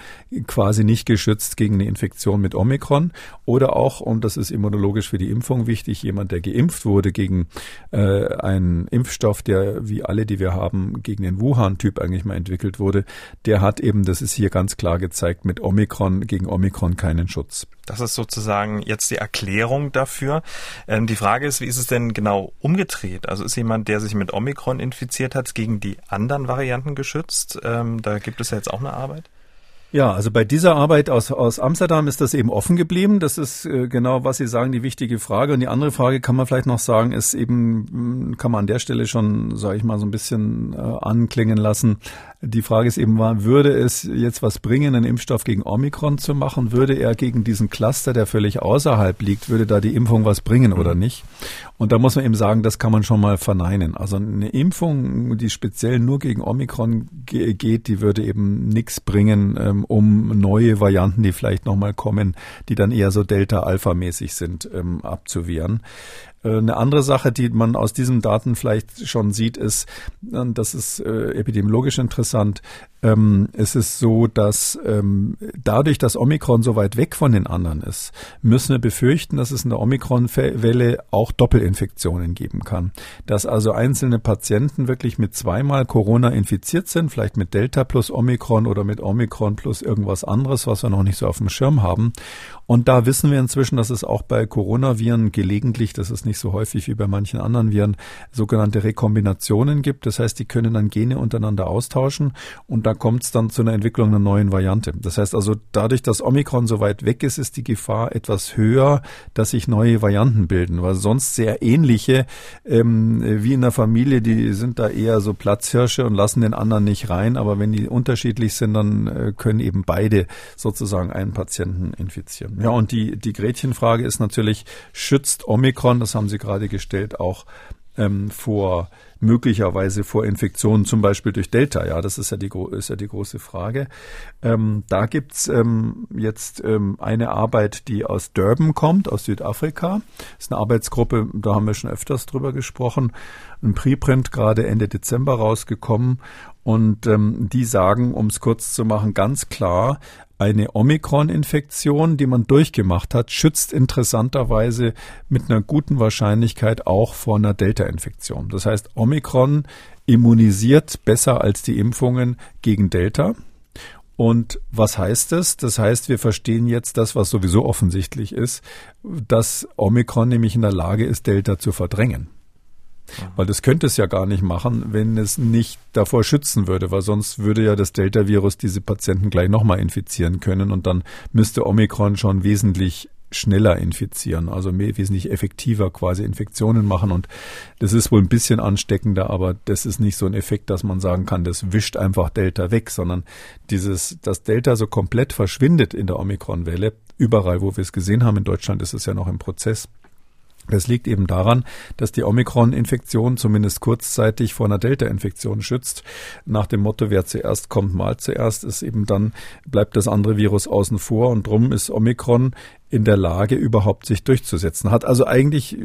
quasi nicht geschützt gegen eine Infektion mit Omikron. Oder auch, und das ist immunologisch für die Impfung wichtig, jemand, der geimpft wurde gegen äh, einen Impfstoff, der wie alle, die wir haben, gegen den Wuhan-Typ eigentlich mal entwickelt wurde, der hat eben das ist hier ganz klar gezeigt, mit Omikron gegen Omikron keinen Schutz. Das ist sozusagen jetzt die Erklärung dafür. Ähm, die Frage ist, wie ist es denn genau umgedreht? Also ist jemand, der sich mit Omikron infiziert hat, gegen die anderen Varianten geschützt? Ähm, da gibt es ja jetzt auch eine Arbeit. Ja, also bei dieser Arbeit aus, aus Amsterdam ist das eben offen geblieben. Das ist äh, genau, was Sie sagen, die wichtige Frage. Und die andere Frage kann man vielleicht noch sagen, ist eben, hm, kann man an der Stelle schon, sage ich mal, so ein bisschen äh, anklingen lassen. Die Frage ist eben, würde es jetzt was bringen, einen Impfstoff gegen Omikron zu machen? Würde er gegen diesen Cluster, der völlig außerhalb liegt, würde da die Impfung was bringen oder mhm. nicht? Und da muss man eben sagen, das kann man schon mal verneinen. Also eine Impfung, die speziell nur gegen Omikron geht, die würde eben nichts bringen, ähm, um neue Varianten, die vielleicht nochmal kommen, die dann eher so Delta-Alpha-mäßig sind, ähm, abzuwehren. Äh, eine andere Sache, die man aus diesen Daten vielleicht schon sieht, ist, das ist äh, epidemiologisch interessant, ähm, es ist so, dass ähm, dadurch, dass Omikron so weit weg von den anderen ist, müssen wir befürchten, dass es in der Omikron-Welle auch Doppelinfektionen geben kann. Dass also einzelne Patienten wirklich mit zweimal Corona infiziert sind, vielleicht mit Delta plus Omikron oder mit Omikron plus irgendwas anderes, was wir noch nicht so auf dem Schirm haben. Und da wissen wir inzwischen, dass es auch bei Coronaviren gelegentlich, das ist nicht so häufig wie bei manchen anderen Viren, sogenannte Rekombinationen gibt. Das heißt, die können dann Gene untereinander austauschen und kommt es dann zu einer Entwicklung einer neuen Variante. Das heißt also, dadurch, dass Omikron so weit weg ist, ist die Gefahr etwas höher, dass sich neue Varianten bilden, weil sonst sehr ähnliche, ähm, wie in der Familie, die sind da eher so Platzhirsche und lassen den anderen nicht rein, aber wenn die unterschiedlich sind, dann äh, können eben beide sozusagen einen Patienten infizieren. Ja, und die, die Gretchenfrage ist natürlich, schützt Omikron, das haben Sie gerade gestellt, auch ähm, vor möglicherweise vor Infektionen, zum Beispiel durch Delta. Ja, das ist ja die, ist ja die große Frage. Ähm, da gibt's ähm, jetzt ähm, eine Arbeit, die aus Durban kommt, aus Südafrika. Das ist eine Arbeitsgruppe, da haben wir schon öfters drüber gesprochen. Ein Preprint gerade Ende Dezember rausgekommen. Und ähm, die sagen, um es kurz zu machen, ganz klar, eine Omikron-Infektion, die man durchgemacht hat, schützt interessanterweise mit einer guten Wahrscheinlichkeit auch vor einer Delta-Infektion. Das heißt, Omikron immunisiert besser als die Impfungen gegen Delta. Und was heißt das? Das heißt, wir verstehen jetzt das, was sowieso offensichtlich ist, dass Omikron nämlich in der Lage ist, Delta zu verdrängen. Weil das könnte es ja gar nicht machen, wenn es nicht davor schützen würde, weil sonst würde ja das Delta-Virus diese Patienten gleich nochmal infizieren können und dann müsste Omikron schon wesentlich schneller infizieren, also wesentlich effektiver quasi Infektionen machen. Und das ist wohl ein bisschen ansteckender, aber das ist nicht so ein Effekt, dass man sagen kann, das wischt einfach Delta weg, sondern dieses, dass Delta so komplett verschwindet in der Omikron-Welle, überall, wo wir es gesehen haben, in Deutschland ist es ja noch im Prozess, das liegt eben daran, dass die Omikron-Infektion zumindest kurzzeitig vor einer Delta-Infektion schützt. Nach dem Motto, wer zuerst kommt, mal zuerst, ist eben dann, bleibt das andere Virus außen vor und drum ist Omikron in der Lage, überhaupt sich durchzusetzen. Hat also eigentlich äh,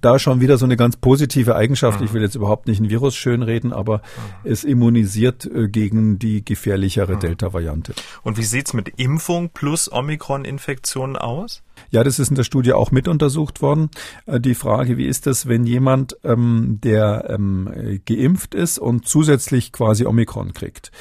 da schon wieder so eine ganz positive Eigenschaft. Ich will jetzt überhaupt nicht ein Virus schönreden, aber es immunisiert äh, gegen die gefährlichere Delta-Variante. Und wie sieht's mit Impfung plus Omikron-Infektion aus? Ja, das ist in der Studie auch mit untersucht worden. Äh, die Frage, wie ist das, wenn jemand, ähm, der ähm, geimpft ist und zusätzlich quasi Omikron kriegt?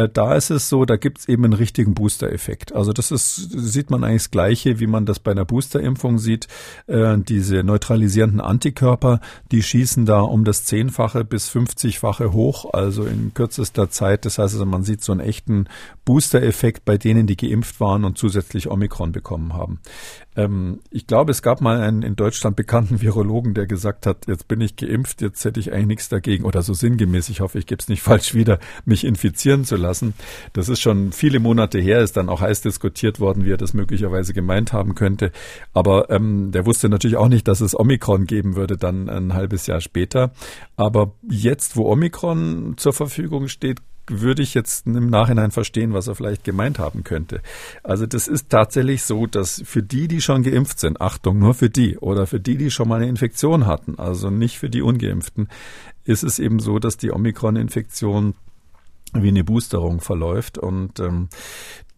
Äh, da ist es so, da gibt's eben einen richtigen Booster-Effekt. Also das ist, sieht man eigentlich das Gleiche, wie man das bei einer Boosterimpfung sieht. Äh, diese neutralisierenden Antikörper, die schießen da um das Zehnfache bis 50-fache hoch, also in kürzester Zeit. Das heißt also, man sieht so einen echten Booster-Effekt bei denen, die geimpft waren und zusätzlich Omikron bekommen haben. Ähm, ich glaube, es gab mal einen in Deutschland bekannten Virologen, der gesagt hat, jetzt bin ich geimpft, jetzt hätte ich eigentlich nichts dagegen, oder so sinngemäß, ich hoffe, ich gebe es nicht falsch wieder, mich infizieren zu lassen. Das ist schon viele Monate her, ist dann auch heiß diskutiert worden, wie er das möglicherweise gemeint haben könnte. Aber ähm, der wusste natürlich auch nicht, dass es Omikron geben würde, dann ein halbes Jahr später. Aber jetzt, wo Omikron zur Verfügung steht, würde ich jetzt im Nachhinein verstehen, was er vielleicht gemeint haben könnte. Also das ist tatsächlich so, dass für die, die schon geimpft sind, Achtung, nur für die oder für die, die schon mal eine Infektion hatten, also nicht für die ungeimpften, ist es eben so, dass die Omikron-Infektion wie eine Boosterung verläuft. Und ähm,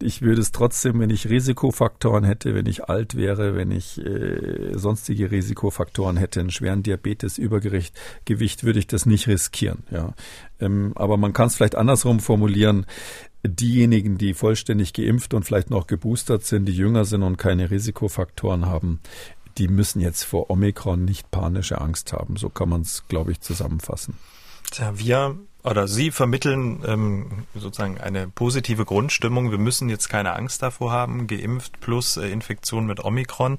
ich würde es trotzdem, wenn ich Risikofaktoren hätte, wenn ich alt wäre, wenn ich äh, sonstige Risikofaktoren hätte, einen schweren Diabetes, Übergewicht, Gewicht, würde ich das nicht riskieren. Ja, ähm, aber man kann es vielleicht andersrum formulieren. Diejenigen, die vollständig geimpft und vielleicht noch geboostert sind, die jünger sind und keine Risikofaktoren haben, die müssen jetzt vor Omikron nicht panische Angst haben. So kann man es, glaube ich, zusammenfassen. Tja, wir oder Sie vermitteln ähm, sozusagen eine positive Grundstimmung. Wir müssen jetzt keine Angst davor haben, geimpft plus äh, Infektion mit Omikron.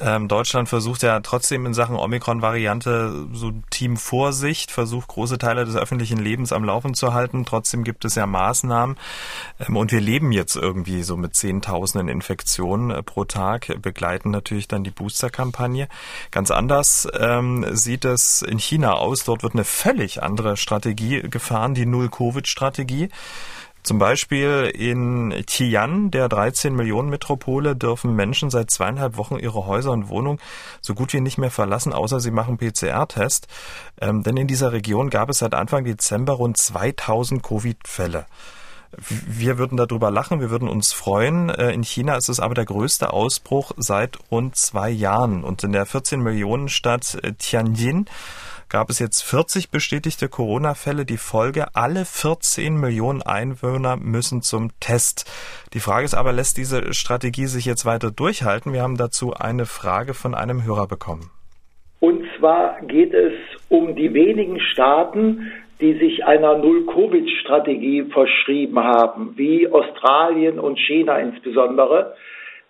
Ähm, Deutschland versucht ja trotzdem in Sachen Omikron-Variante so Team Vorsicht, versucht große Teile des öffentlichen Lebens am Laufen zu halten. Trotzdem gibt es ja Maßnahmen. Ähm, und wir leben jetzt irgendwie so mit Zehntausenden Infektionen äh, pro Tag, begleiten natürlich dann die Booster-Kampagne. Ganz anders ähm, sieht es in China aus. Dort wird eine völlig andere Strategie gefahren, die Null-Covid-Strategie. Zum Beispiel in Tian, der 13 Millionen Metropole, dürfen Menschen seit zweieinhalb Wochen ihre Häuser und Wohnungen so gut wie nicht mehr verlassen, außer sie machen PCR-Test. Ähm, denn in dieser Region gab es seit Anfang Dezember rund 2000 Covid-Fälle. Wir würden darüber lachen, wir würden uns freuen. Äh, in China ist es aber der größte Ausbruch seit rund zwei Jahren. Und in der 14 Millionen Stadt äh, Tianjin gab es jetzt 40 bestätigte Corona-Fälle. Die Folge, alle 14 Millionen Einwohner müssen zum Test. Die Frage ist aber, lässt diese Strategie sich jetzt weiter durchhalten? Wir haben dazu eine Frage von einem Hörer bekommen. Und zwar geht es um die wenigen Staaten, die sich einer Null-Covid-Strategie verschrieben haben, wie Australien und China insbesondere.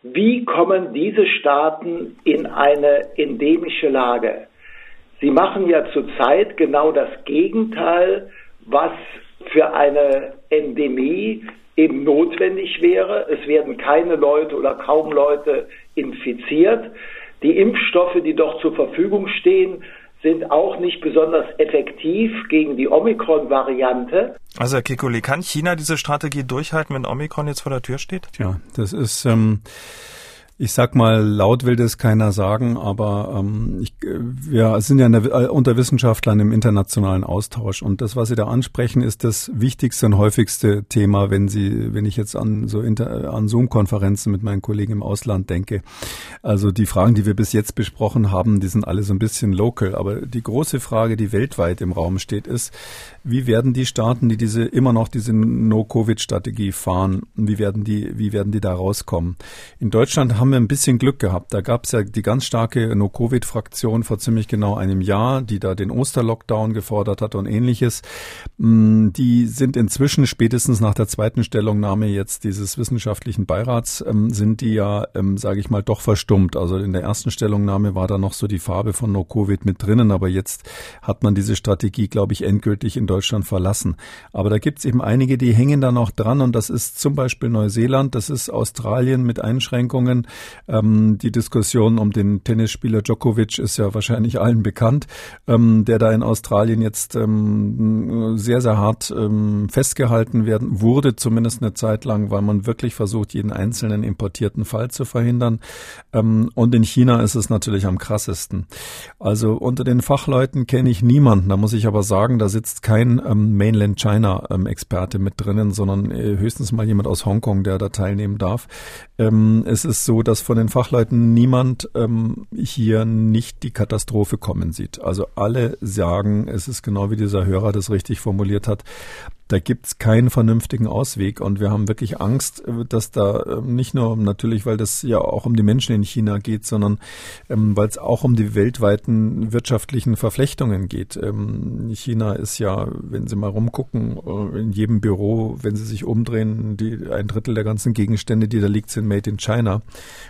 Wie kommen diese Staaten in eine endemische Lage? Sie machen ja zurzeit genau das Gegenteil, was für eine Endemie eben notwendig wäre. Es werden keine Leute oder kaum Leute infiziert. Die Impfstoffe, die doch zur Verfügung stehen, sind auch nicht besonders effektiv gegen die Omikron-Variante. Also Herr Kikuli, kann China diese Strategie durchhalten, wenn Omikron jetzt vor der Tür steht? Ja, das ist ähm, Ich sag mal, laut will das keiner sagen, aber ähm, ich, wir sind ja der, äh, unter Wissenschaftlern im internationalen Austausch und das, was Sie da ansprechen, ist das wichtigste und häufigste Thema, wenn Sie, wenn ich jetzt an so inter, an Zoom-Konferenzen mit meinen Kollegen im Ausland denke. Also die Fragen, die wir bis jetzt besprochen haben, die sind alle so ein bisschen local, aber die große Frage, die weltweit im Raum steht, ist, wie werden die Staaten, die diese immer noch diese No-Covid-Strategie fahren, wie werden die, wie werden die da rauskommen? In Deutschland haben wir ein bisschen Glück gehabt. Da gab es ja die ganz starke No-Covid-Fraktion vor ziemlich genau einem Jahr, die da den Osterlockdown gefordert hat und ähnliches. Mm, die sind inzwischen spätestens nach der zweiten Stellungnahme jetzt dieses wissenschaftlichen Beirats, ähm, sind die ja, ähm, sage ich mal, doch verstummt. Also in der ersten Stellungnahme war da noch so die Farbe von No-Covid mit drinnen, aber jetzt hat man diese Strategie, glaube ich, endgültig in Deutschland verlassen. Aber da gibt es eben einige, die hängen da noch dran und das ist zum Beispiel Neuseeland, das ist Australien mit Einschränkungen. Ähm, die Diskussion um den Tennisspieler Djokovic ist ja wahrscheinlich allen bekannt, ähm, der da in Australien jetzt ähm, sehr, sehr hart ähm, festgehalten werden wurde, zumindest eine Zeit lang, weil man wirklich versucht, jeden einzelnen importierten Fall zu verhindern. Ähm, und in China ist es natürlich am krassesten. Also unter den Fachleuten kenne ich niemanden. Da muss ich aber sagen, da sitzt kein ähm, Mainland China Experte mit drinnen, sondern äh, höchstens mal jemand aus Hongkong, der da teilnehmen darf. es ist so, dass von den Fachleuten niemand ähm, hier nicht die Katastrophe kommen sieht. Also alle sagen, es ist genau wie dieser Hörer das richtig formuliert hat, da gibt's keinen vernünftigen Ausweg und wir haben wirklich Angst, äh, dass da ähm, nicht nur natürlich, weil das ja auch um die Menschen in China geht, sondern ähm, weil es auch um die weltweiten wirtschaftlichen Verflechtungen geht. Ähm, China ist ja, wenn Sie mal rumgucken, äh, in jedem Büro, wenn Sie sich umdrehen, die, ein Drittel der ganzen Gegenstände, die da liegt, sind made in China.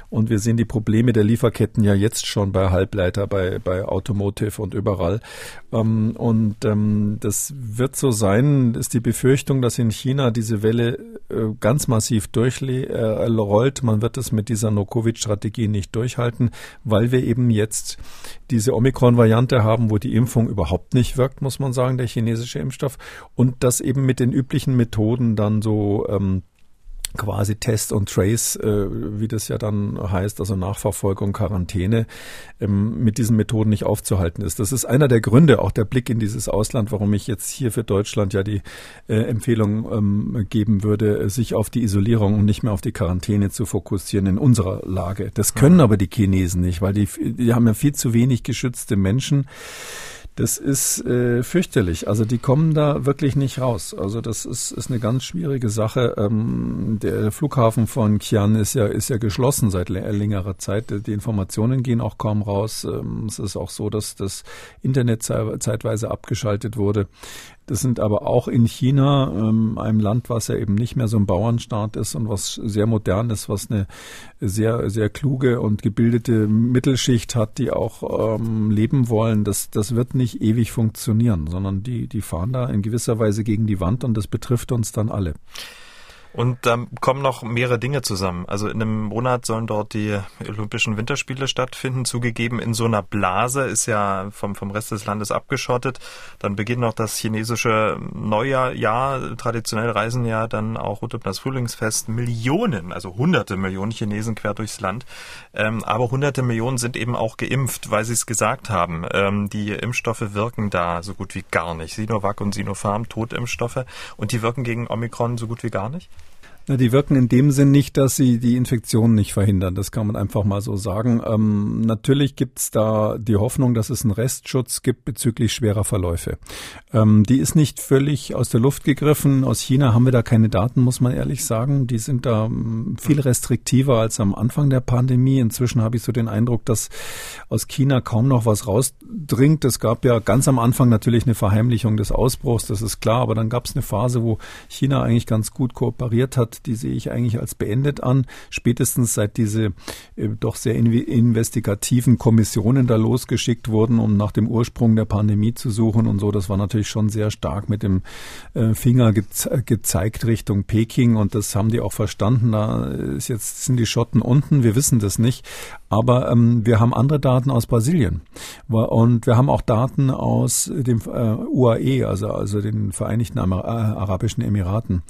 Und wir sehen die Probleme der Lieferketten ja jetzt schon bei Halbleiter, bei, bei Automotive und überall. und das wird so sein, ist die Befürchtung, dass in China diese Welle äh, ganz massiv durchrollt. Äh, Man wird es mit dieser No-Covid-Strategie nicht durchhalten, weil wir eben jetzt diese Omikron-Variante haben, wo die Impfung überhaupt nicht wirkt, muss man sagen, der chinesische Impfstoff. Und das eben mit den üblichen Methoden dann so ähm, quasi Test und Trace, äh, wie das ja dann heißt, also Nachverfolgung, Quarantäne, ähm, mit diesen Methoden nicht aufzuhalten ist. Das ist einer der Gründe, auch der Blick in dieses Ausland, warum ich jetzt hier für Deutschland ja die äh, Empfehlung ähm, geben würde, sich auf die Isolierung und nicht mehr auf die Quarantäne zu fokussieren in unserer Lage. Das können ja. aber die Chinesen nicht, weil die, die haben ja viel zu wenig geschützte Menschen. Das ist äh, fürchterlich. Also die kommen da wirklich nicht raus. Also das ist, ist eine ganz schwierige Sache. Ähm, der Flughafen von Xi'an ist ja, ist ja geschlossen seit längerer Zeit. Die Informationen gehen auch kaum raus. Ähm, es ist auch so, dass das Internet zeitweise abgeschaltet wurde. Das sind aber auch in China, ähm, einem Land, was ja eben nicht mehr so ein Bauernstaat ist und was sehr modern ist, was eine sehr, sehr kluge und gebildete Mittelschicht hat, die auch ähm, leben wollen. Das, das wird nicht ewig funktionieren, sondern die, die fahren da in gewisser Weise gegen die Wand und das betrifft uns dann alle. Und da kommen noch mehrere Dinge zusammen. Also in einem Monat sollen dort die Olympischen Winterspiele stattfinden. Zugegeben, in so einer Blase ist ja vom, vom Rest des Landes abgeschottet. Dann beginnt noch das chinesische Neujahr. Ja, traditionell reisen ja dann auch rund um das Frühlingsfest Millionen, also hunderte Millionen Chinesen quer durchs Land. Ähm, aber hunderte Millionen sind eben auch geimpft, weil sie es gesagt haben. Ähm, die Impfstoffe wirken da so gut wie gar nicht. Sinovac und Sinopharm, Totimpfstoffe. Und die wirken gegen Omikron so gut wie gar nicht? Na, die wirken in dem Sinn nicht, dass sie die Infektion nicht verhindern. Das kann man einfach mal so sagen. Ähm, natürlich gibt's da die Hoffnung, dass es einen Restschutz gibt bezüglich schwerer Verläufe. Ähm, die ist nicht völlig aus der Luft gegriffen. Aus China haben wir da keine Daten, muss man ehrlich sagen. Die sind da ähm, viel restriktiver als am Anfang der Pandemie. Inzwischen habe ich so den Eindruck, dass aus China kaum noch was rausdringt. Es gab ja ganz am Anfang natürlich eine Verheimlichung des Ausbruchs, das ist klar. Aber dann gab es eine Phase, wo China eigentlich ganz gut kooperiert hat die sehe ich eigentlich als beendet an. Spätestens seit diese äh, doch sehr in investigativen Kommissionen da losgeschickt wurden, um nach dem Ursprung der Pandemie zu suchen und so. Das war natürlich schon sehr stark mit dem äh, Finger geze gezeigt Richtung Peking und das haben die auch verstanden. Da ist jetzt sind die Schotten unten. Wir wissen das nicht. Aber ähm, wir haben andere Daten aus Brasilien und wir haben auch Daten aus dem äh, UAE, also also den Vereinigten äh, Arabischen Emiraten.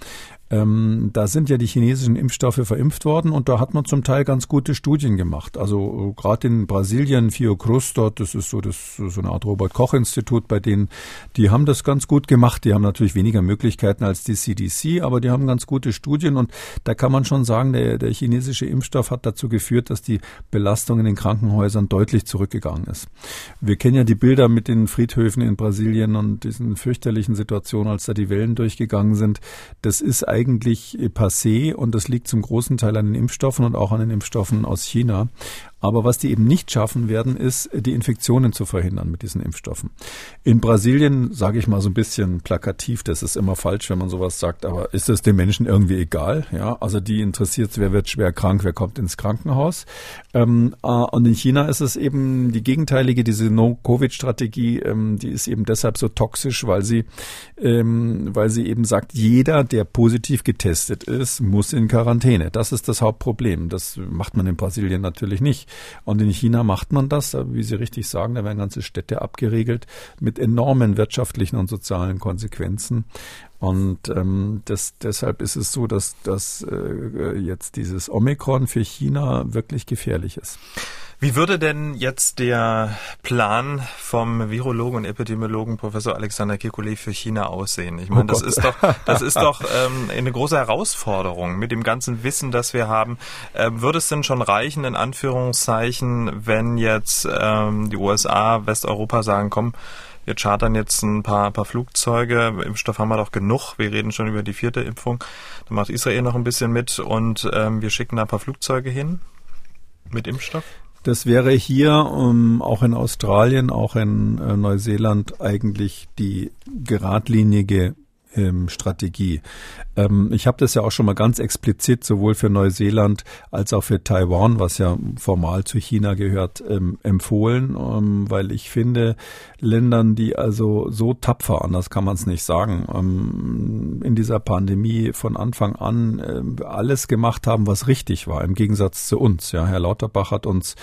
Ähm, da sind ja die chinesischen Impfstoffe verimpft worden und da hat man zum Teil ganz gute Studien gemacht. Also äh, gerade in Brasilien, Fiocruz dort, das ist so das so eine Art Robert Koch Institut, bei denen die haben das ganz gut gemacht. Die haben natürlich weniger Möglichkeiten als die CDC, aber die haben ganz gute Studien und da kann man schon sagen, der, der chinesische Impfstoff hat dazu geführt, dass die Belastung in den Krankenhäusern deutlich zurückgegangen ist. Wir kennen ja die Bilder mit den Friedhöfen in Brasilien und diesen fürchterlichen Situationen, als da die Wellen durchgegangen sind. Das ist eigentlich eigentlich passé und das liegt zum großen Teil an den Impfstoffen und auch an den Impfstoffen aus China. Aber was die eben nicht schaffen werden, ist, die Infektionen zu verhindern mit diesen Impfstoffen. In Brasilien, sage ich mal so ein bisschen plakativ, das ist immer falsch, wenn man sowas sagt, aber ist es den Menschen irgendwie egal? Ja, also die interessiert, wer wird schwer krank, wer kommt ins Krankenhaus. Ähm, äh, und in China ist es eben die gegenteilige, diese No-Covid-Strategie, ähm, die ist eben deshalb so toxisch, weil sie, ähm, weil sie eben sagt, jeder, der positiv getestet ist, muss in Quarantäne. Das ist das Hauptproblem. Das macht man in Brasilien natürlich nicht. Und in China macht man das, wie Sie richtig sagen, da werden ganze Städte abgeregelt mit enormen wirtschaftlichen und sozialen Konsequenzen. Und ähm, das, deshalb ist es so, dass, dass äh, jetzt dieses Omikron für China wirklich gefährlich ist. Wie würde denn jetzt der Plan vom Virologen und Epidemiologen Professor Alexander Kekulé für China aussehen? Ich meine, oh das ist doch, das ist doch ähm, eine große Herausforderung mit dem ganzen Wissen, das wir haben. Ähm, würde es denn schon reichen, in Anführungszeichen, wenn jetzt ähm, die USA, Westeuropa sagen, komm, wir chartern jetzt ein paar, paar Flugzeuge, Impfstoff haben wir doch genug, wir reden schon über die vierte Impfung, dann macht Israel noch ein bisschen mit und ähm, wir schicken da ein paar Flugzeuge hin mit Impfstoff? Das wäre hier um, ähm, auch in Australien, auch in äh, Neuseeland eigentlich die geradlinige ähm, Strategie. Ähm, ich habe das ja auch schon mal ganz explizit sowohl für Neuseeland als auch für Taiwan, was ja formal zu China gehört, ähm, empfohlen, ähm, weil ich finde, Ländern, die also so tapfer, anders kann man es nicht sagen, ähm, in dieser Pandemie von Anfang an äh, alles gemacht haben, was richtig war, im Gegensatz zu uns. Ja, Herr Lauterbach hat uns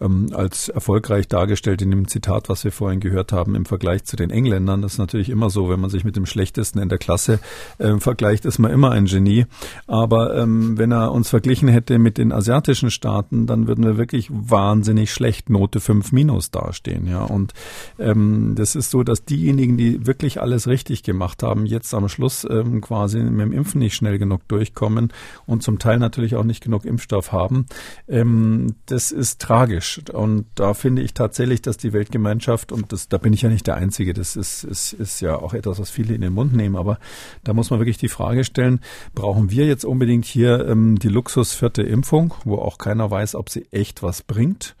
ähm, als erfolgreich dargestellt in dem Zitat, was wir vorhin gehört haben, im Vergleich zu den Engländern. Das ist natürlich immer so, wenn man sich mit dem Schlechtesten in der Klasse äh, vergleicht, ist man immer ein Genie. Aber ähm, wenn er uns verglichen hätte mit den asiatischen Staaten, dann würden wir wirklich wahnsinnig schlecht Note 5 minus dastehen. Ja, und ähm, das ist so, dass diejenigen, die wirklich alles richtig gemacht haben, jetzt am Schluss ähm, quasi mit dem Impfen nicht schnell genug durchkommen und zum Teil natürlich auch nicht genug Impfstoff haben. Ähm, das ist tragisch. Und da finde ich tatsächlich, dass die Weltgemeinschaft, und das, da bin ich ja nicht der Einzige, das ist, ist, ist ja auch etwas, was viele in den Mund nehmen, nehmen. Aber da muss man wirklich die Frage stellen, brauchen wir jetzt unbedingt hier ähm, die Luxus vierte Impfung, wo auch keiner weiß, ob sie echt was bringt?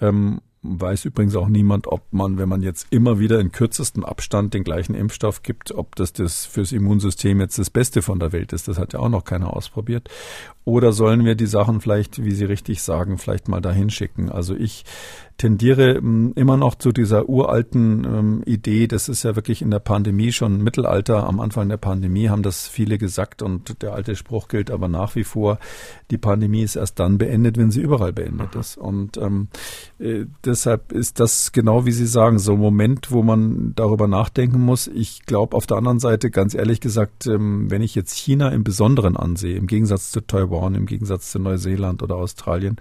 Ähm, weiß übrigens auch niemand, ob man, wenn man jetzt immer wieder in kürzestem Abstand den gleichen Impfstoff gibt, ob das das fürs Immunsystem jetzt das Beste von der Welt ist. Das hat ja auch noch keiner ausprobiert. Oder sollen wir die Sachen vielleicht, wie Sie richtig sagen, vielleicht mal dahin schicken? Also ich tendiere ähm, immer noch zu dieser uralten ähm, Idee, das ist ja wirklich in der Pandemie schon Mittelalter, am Anfang der Pandemie haben das viele gesagt und der alte Spruch gilt aber nach wie vor, die Pandemie ist erst dann beendet, wenn sie überall beendet mhm. ist. Und ähm, äh, deshalb ist das genau wie Sie sagen, so ein Moment, wo man darüber nachdenken muss. Ich glaube auf der anderen Seite, ganz ehrlich gesagt, ähm, wenn ich jetzt China im Besonderen ansehe, im Gegensatz zu Taiwan, im Gegensatz zu Neuseeland oder Australien,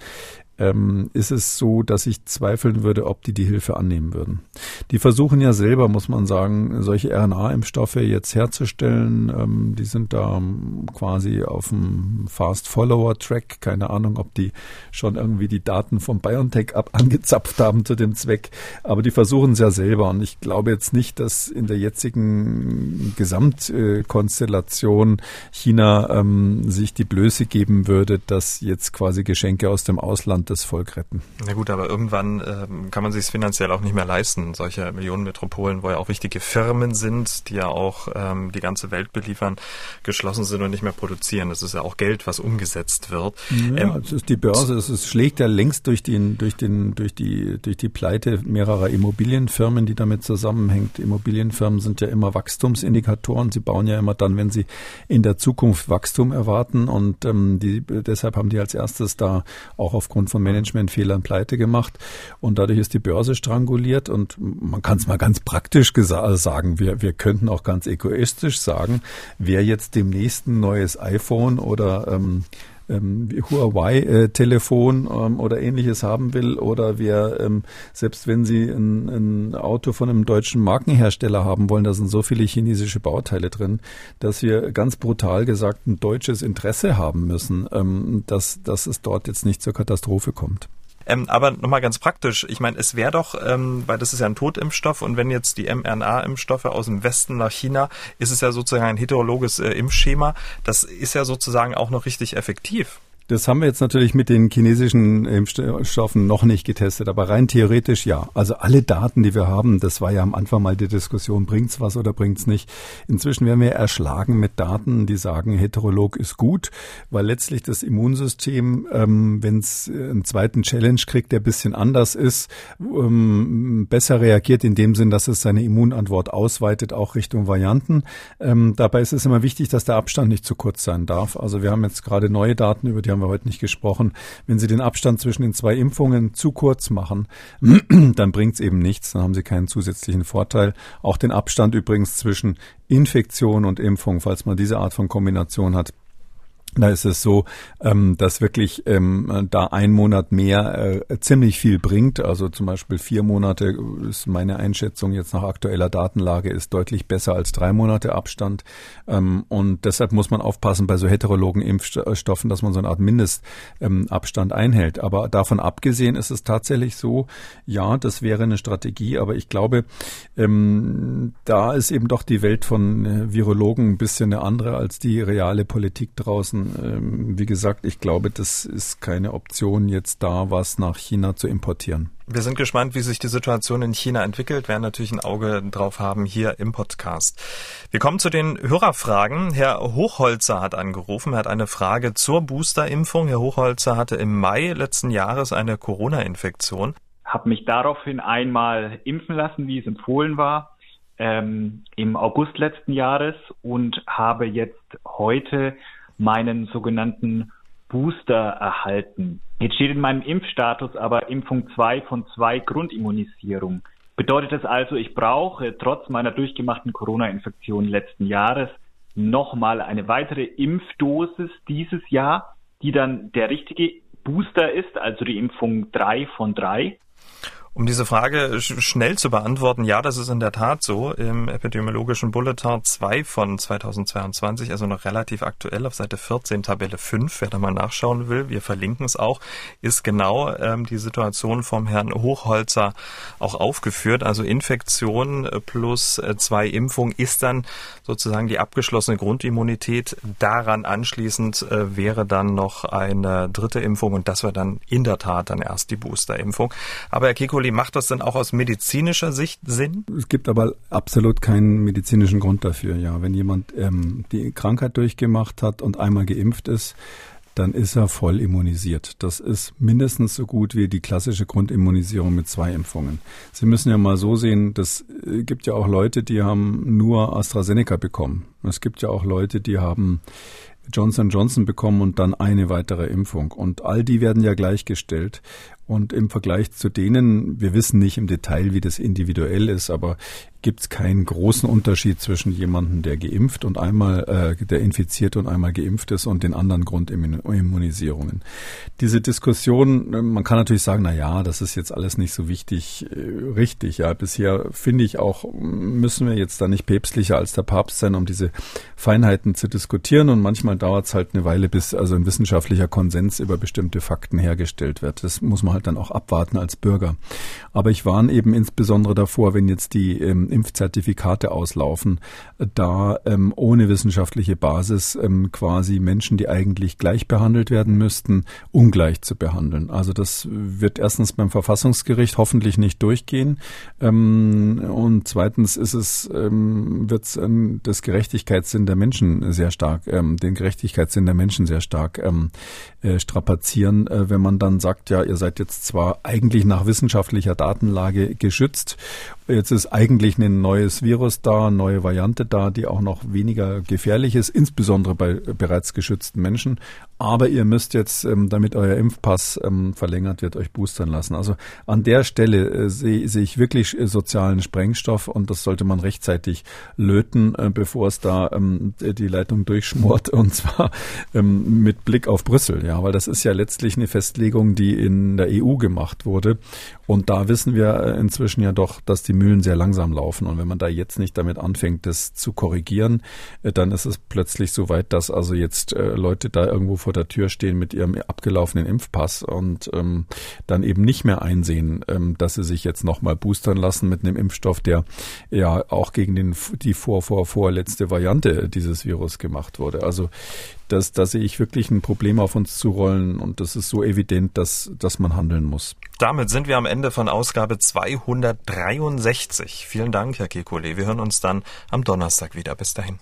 ähm, ist es so, dass ich zweifeln würde, ob die die Hilfe annehmen würden. Die versuchen ja selber, muss man sagen, solche RNA-Impfstoffe jetzt herzustellen. Ähm, die sind da ähm, quasi auf dem Fast-Follower-Track. Keine Ahnung, ob die schon irgendwie die Daten vom BioNTech ab angezapft haben zu dem Zweck. Aber die versuchen es ja selber. Und ich glaube jetzt nicht, dass in der jetzigen Gesamtkonstellation China ähm, sich die Blöße geben würde, dass jetzt quasi Geschenke aus dem Ausland und das Volk retten. Na gut, aber irgendwann ähm, kann man sich es finanziell auch nicht mehr leisten. Solche Millionenmetropolen, wo ja auch wichtige Firmen sind, die ja auch ähm, die ganze Welt beliefern, geschlossen sind und nicht mehr produzieren. Das ist ja auch Geld, was umgesetzt wird. Ja, ähm, es ist die Börse. Es ist, schlägt ja längst durch den, durch den, durch die, durch die Pleite mehrerer Immobilienfirmen, die damit zusammenhängt. Immobilienfirmen sind ja immer Wachstumsindikatoren. Sie bauen ja immer dann, wenn sie in der Zukunft Wachstum erwarten und ähm, die, deshalb haben die als erstes da auch aufgrund von Managementfehlern pleite gemacht und dadurch ist die Börse stranguliert und man kann es mal ganz praktisch sagen, wir, wir könnten auch ganz egoistisch sagen, wer jetzt demnächst ein neues iPhone oder ähm, ähm, Huawei-Telefon ähm, oder ähnliches haben will oder wer, ähm, selbst wenn Sie ein, ein Auto von einem deutschen Markenhersteller haben wollen, da sind so viele chinesische Bauteile drin, dass wir ganz brutal gesagt ein deutsches Interesse haben müssen, ähm, dass, dass es dort jetzt nicht zur Katastrophe kommt. Ähm, aber nochmal ganz praktisch, ich meine, es wäre doch, ähm, weil das ist ja ein Totimpfstoff und wenn jetzt die mRNA-Impfstoffe aus dem Westen nach China, ist es ja sozusagen ein heterologes äh, Impfschema. Das ist ja sozusagen auch noch richtig effektiv. Das haben wir jetzt natürlich mit den chinesischen Impfstoffen noch nicht getestet, aber rein theoretisch ja. Also alle Daten, die wir haben, das war ja am Anfang mal die Diskussion, bringt's was oder bringt's nicht. Inzwischen werden wir erschlagen mit Daten, die sagen, Heterolog ist gut, weil letztlich das Immunsystem, ähm, wenn es einen zweiten Challenge kriegt, der bisschen anders ist, ähm, besser reagiert in dem Sinn, dass es seine Immunantwort ausweitet, auch Richtung Varianten. Ähm, dabei ist es immer wichtig, dass der Abstand nicht zu kurz sein darf. Also wir haben jetzt gerade neue Daten über die haben wir heute nicht gesprochen. Wenn Sie den Abstand zwischen den zwei Impfungen zu kurz machen, dann bringt es eben nichts, dann haben Sie keinen zusätzlichen Vorteil. Auch den Abstand übrigens zwischen Infektion und Impfung, falls man diese Art von Kombination hat, da ist es so, ähm, dass wirklich ähm, da ein Monat mehr äh, ziemlich viel bringt. Also zum Beispiel vier Monate ist meine Einschätzung jetzt nach aktueller Datenlage ist deutlich besser als drei Monate Abstand. Ähm, und deshalb muss man aufpassen bei so heterologen Impfstoffen, dass man so eine Art Mindestabstand einhält. Aber davon abgesehen ist es tatsächlich so, ja, das wäre eine Strategie. Aber ich glaube, da ist eben doch die Welt von äh, Virologen ein bisschen eine andere als die reale Politik draußen ähm, wie gesagt, ich glaube, das ist keine Option, jetzt da was nach China zu importieren. Wir sind gespannt, wie sich die Situation in China entwickelt, werden natürlich ein Auge drauf haben hier im Podcast. Wir kommen zu den Hörerfragen. Herr Hochholzer hat angerufen, er hat eine Frage zur Boosterimpfung. Herr Hochholzer hatte im Mai letzten Jahres eine Corona-Infektion. Habe mich daraufhin einmal impfen lassen, wie es empfohlen war, ähm, im August letzten Jahres und habe jetzt heute meinen sogenannten Booster erhalten. Jetzt steht in meinem Impfstatus aber Impfung 2 von 2 Grundimmunisierung. Bedeutet das also, ich brauche trotz meiner durchgemachten Corona-Infektion letzten Jahres nochmal eine weitere Impfdosis dieses Jahr, die dann der richtige Booster ist, also die Impfung 3 von 3? Um diese Frage schnell zu beantworten, ja, das ist in der Tat so. Im epidemiologischen Bulletin 2 von 2022, also noch relativ aktuell auf Seite 14, Tabelle 5, wer da mal nachschauen will, wir verlinken es auch, ist genau ähm, die Situation vom Herrn Hochholzer auch aufgeführt. Also Infektion plus äh, zwei Impfungen ist dann sozusagen die abgeschlossene Grundimmunität. Daran anschließend äh, wäre dann noch eine dritte Impfung und das wäre dann in der Tat dann erst die Boosterimpfung. Aber Herr Kiko, Uli, macht das denn auch aus medizinischer Sicht Sinn? Es gibt aber absolut keinen medizinischen Grund dafür. Ja, wenn jemand ähm, die Krankheit durchgemacht hat und einmal geimpft ist, dann ist er voll immunisiert. Das ist mindestens so gut wie die klassische Grundimmunisierung mit zwei Impfungen. Sie müssen ja mal so sehen, das äh, gibt ja auch Leute, die haben nur AstraZeneca bekommen. Es gibt ja auch Leute, die haben Johnson Johnson bekommen und dann eine weitere Impfung. Und all die werden ja gleichgestellt. Und im Vergleich zu denen, wir wissen nicht im Detail, wie das individuell ist, aber gibt es keinen großen Unterschied zwischen jemandem, der geimpft und einmal, äh, der infiziert und einmal geimpft ist und den anderen Grundimmunisierungen. Diese Diskussion, äh, man kann natürlich sagen, na ja, das ist jetzt alles nicht so wichtig, äh, richtig. Ja, bisher finde ich auch, müssen wir jetzt da nicht päpstlicher als der Papst sein, um diese Feinheiten zu diskutieren. Und manchmal dauert es halt eine Weile, bis also ein wissenschaftlicher Konsens über bestimmte Fakten hergestellt wird. Das muss man halt dann auch abwarten als Bürger. Aber ich warne eben insbesondere davor, wenn jetzt die ähm, Impfzertifikate auslaufen, da ähm, ohne wissenschaftliche Basis ähm, quasi Menschen, die eigentlich gleich behandelt werden müssten, ungleich zu behandeln. Also das wird erstens beim Verfassungsgericht hoffentlich nicht durchgehen ähm, und zweitens ist es ähm, wird es ähm, das Gerechtigkeitssinn der Menschen sehr stark, ähm, den Gerechtigkeitssinn der Menschen sehr stark ähm, äh, strapazieren, äh, wenn man dann sagt, ja, ihr seid jetzt zwar eigentlich nach wissenschaftlicher Datenlage geschützt, Jetzt ist eigentlich ein neues Virus da, neue Variante da, die auch noch weniger gefährlich ist, insbesondere bei bereits geschützten Menschen. Aber ihr müsst jetzt, ähm, damit euer Impfpass ähm, verlängert wird, euch boostern lassen. Also an der Stelle äh, sehe seh ich wirklich äh, sozialen Sprengstoff und das sollte man rechtzeitig löten, äh, bevor es da ähm, die Leitung durchschmort und zwar mit Blick auf Brüssel. Ja, weil das ist ja letztlich eine Festlegung, die in der EU gemacht wurde. Und da wissen wir inzwischen ja doch, dass die Mühlen sehr langsam laufen. Und wenn man da jetzt nicht damit anfängt, das zu korrigieren, dann ist es plötzlich so weit, dass also jetzt Leute da irgendwo vor der Tür stehen mit ihrem abgelaufenen Impfpass und ähm, dann eben nicht mehr einsehen, ähm, dass sie sich jetzt nochmal boostern lassen mit einem Impfstoff, der ja auch gegen den, die vor, vor, vorletzte Variante dieses Virus gemacht wurde. Also das, da sehe ich wirklich ein Problem auf uns zurollen und das ist so evident, dass, dass man handeln muss. Damit sind wir am Ende von Ausgabe 263. Vielen Dank, Herr Kekulé. Wir hören uns dann am Donnerstag wieder. Bis dahin.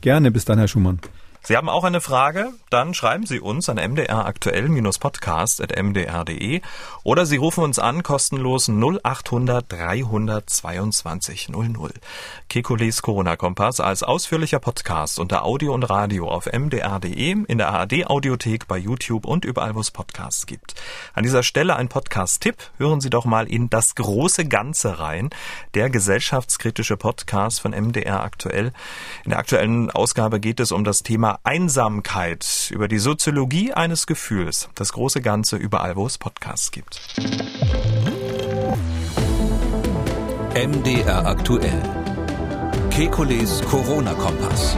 Gerne, bis dann, Herr Schumann. Sie haben auch eine Frage? Dann schreiben Sie uns an mdraktuell-podcast.mdr.de oder Sie rufen uns an kostenlos 0800 322 00. Kekules Corona-Kompass als ausführlicher Podcast unter Audio und Radio auf mdr.de, in der ARD-Audiothek, bei YouTube und überall, wo es Podcasts gibt. An dieser Stelle ein Podcast-Tipp. Hören Sie doch mal in Das große Ganze rein, der gesellschaftskritische Podcast von MDR aktuell. In der aktuellen Ausgabe geht es um das Einsamkeit, über die Soziologie eines Gefühls. Das große Ganze überall, wo es Podcasts gibt. MDR aktuell. Kekules Corona-Kompass.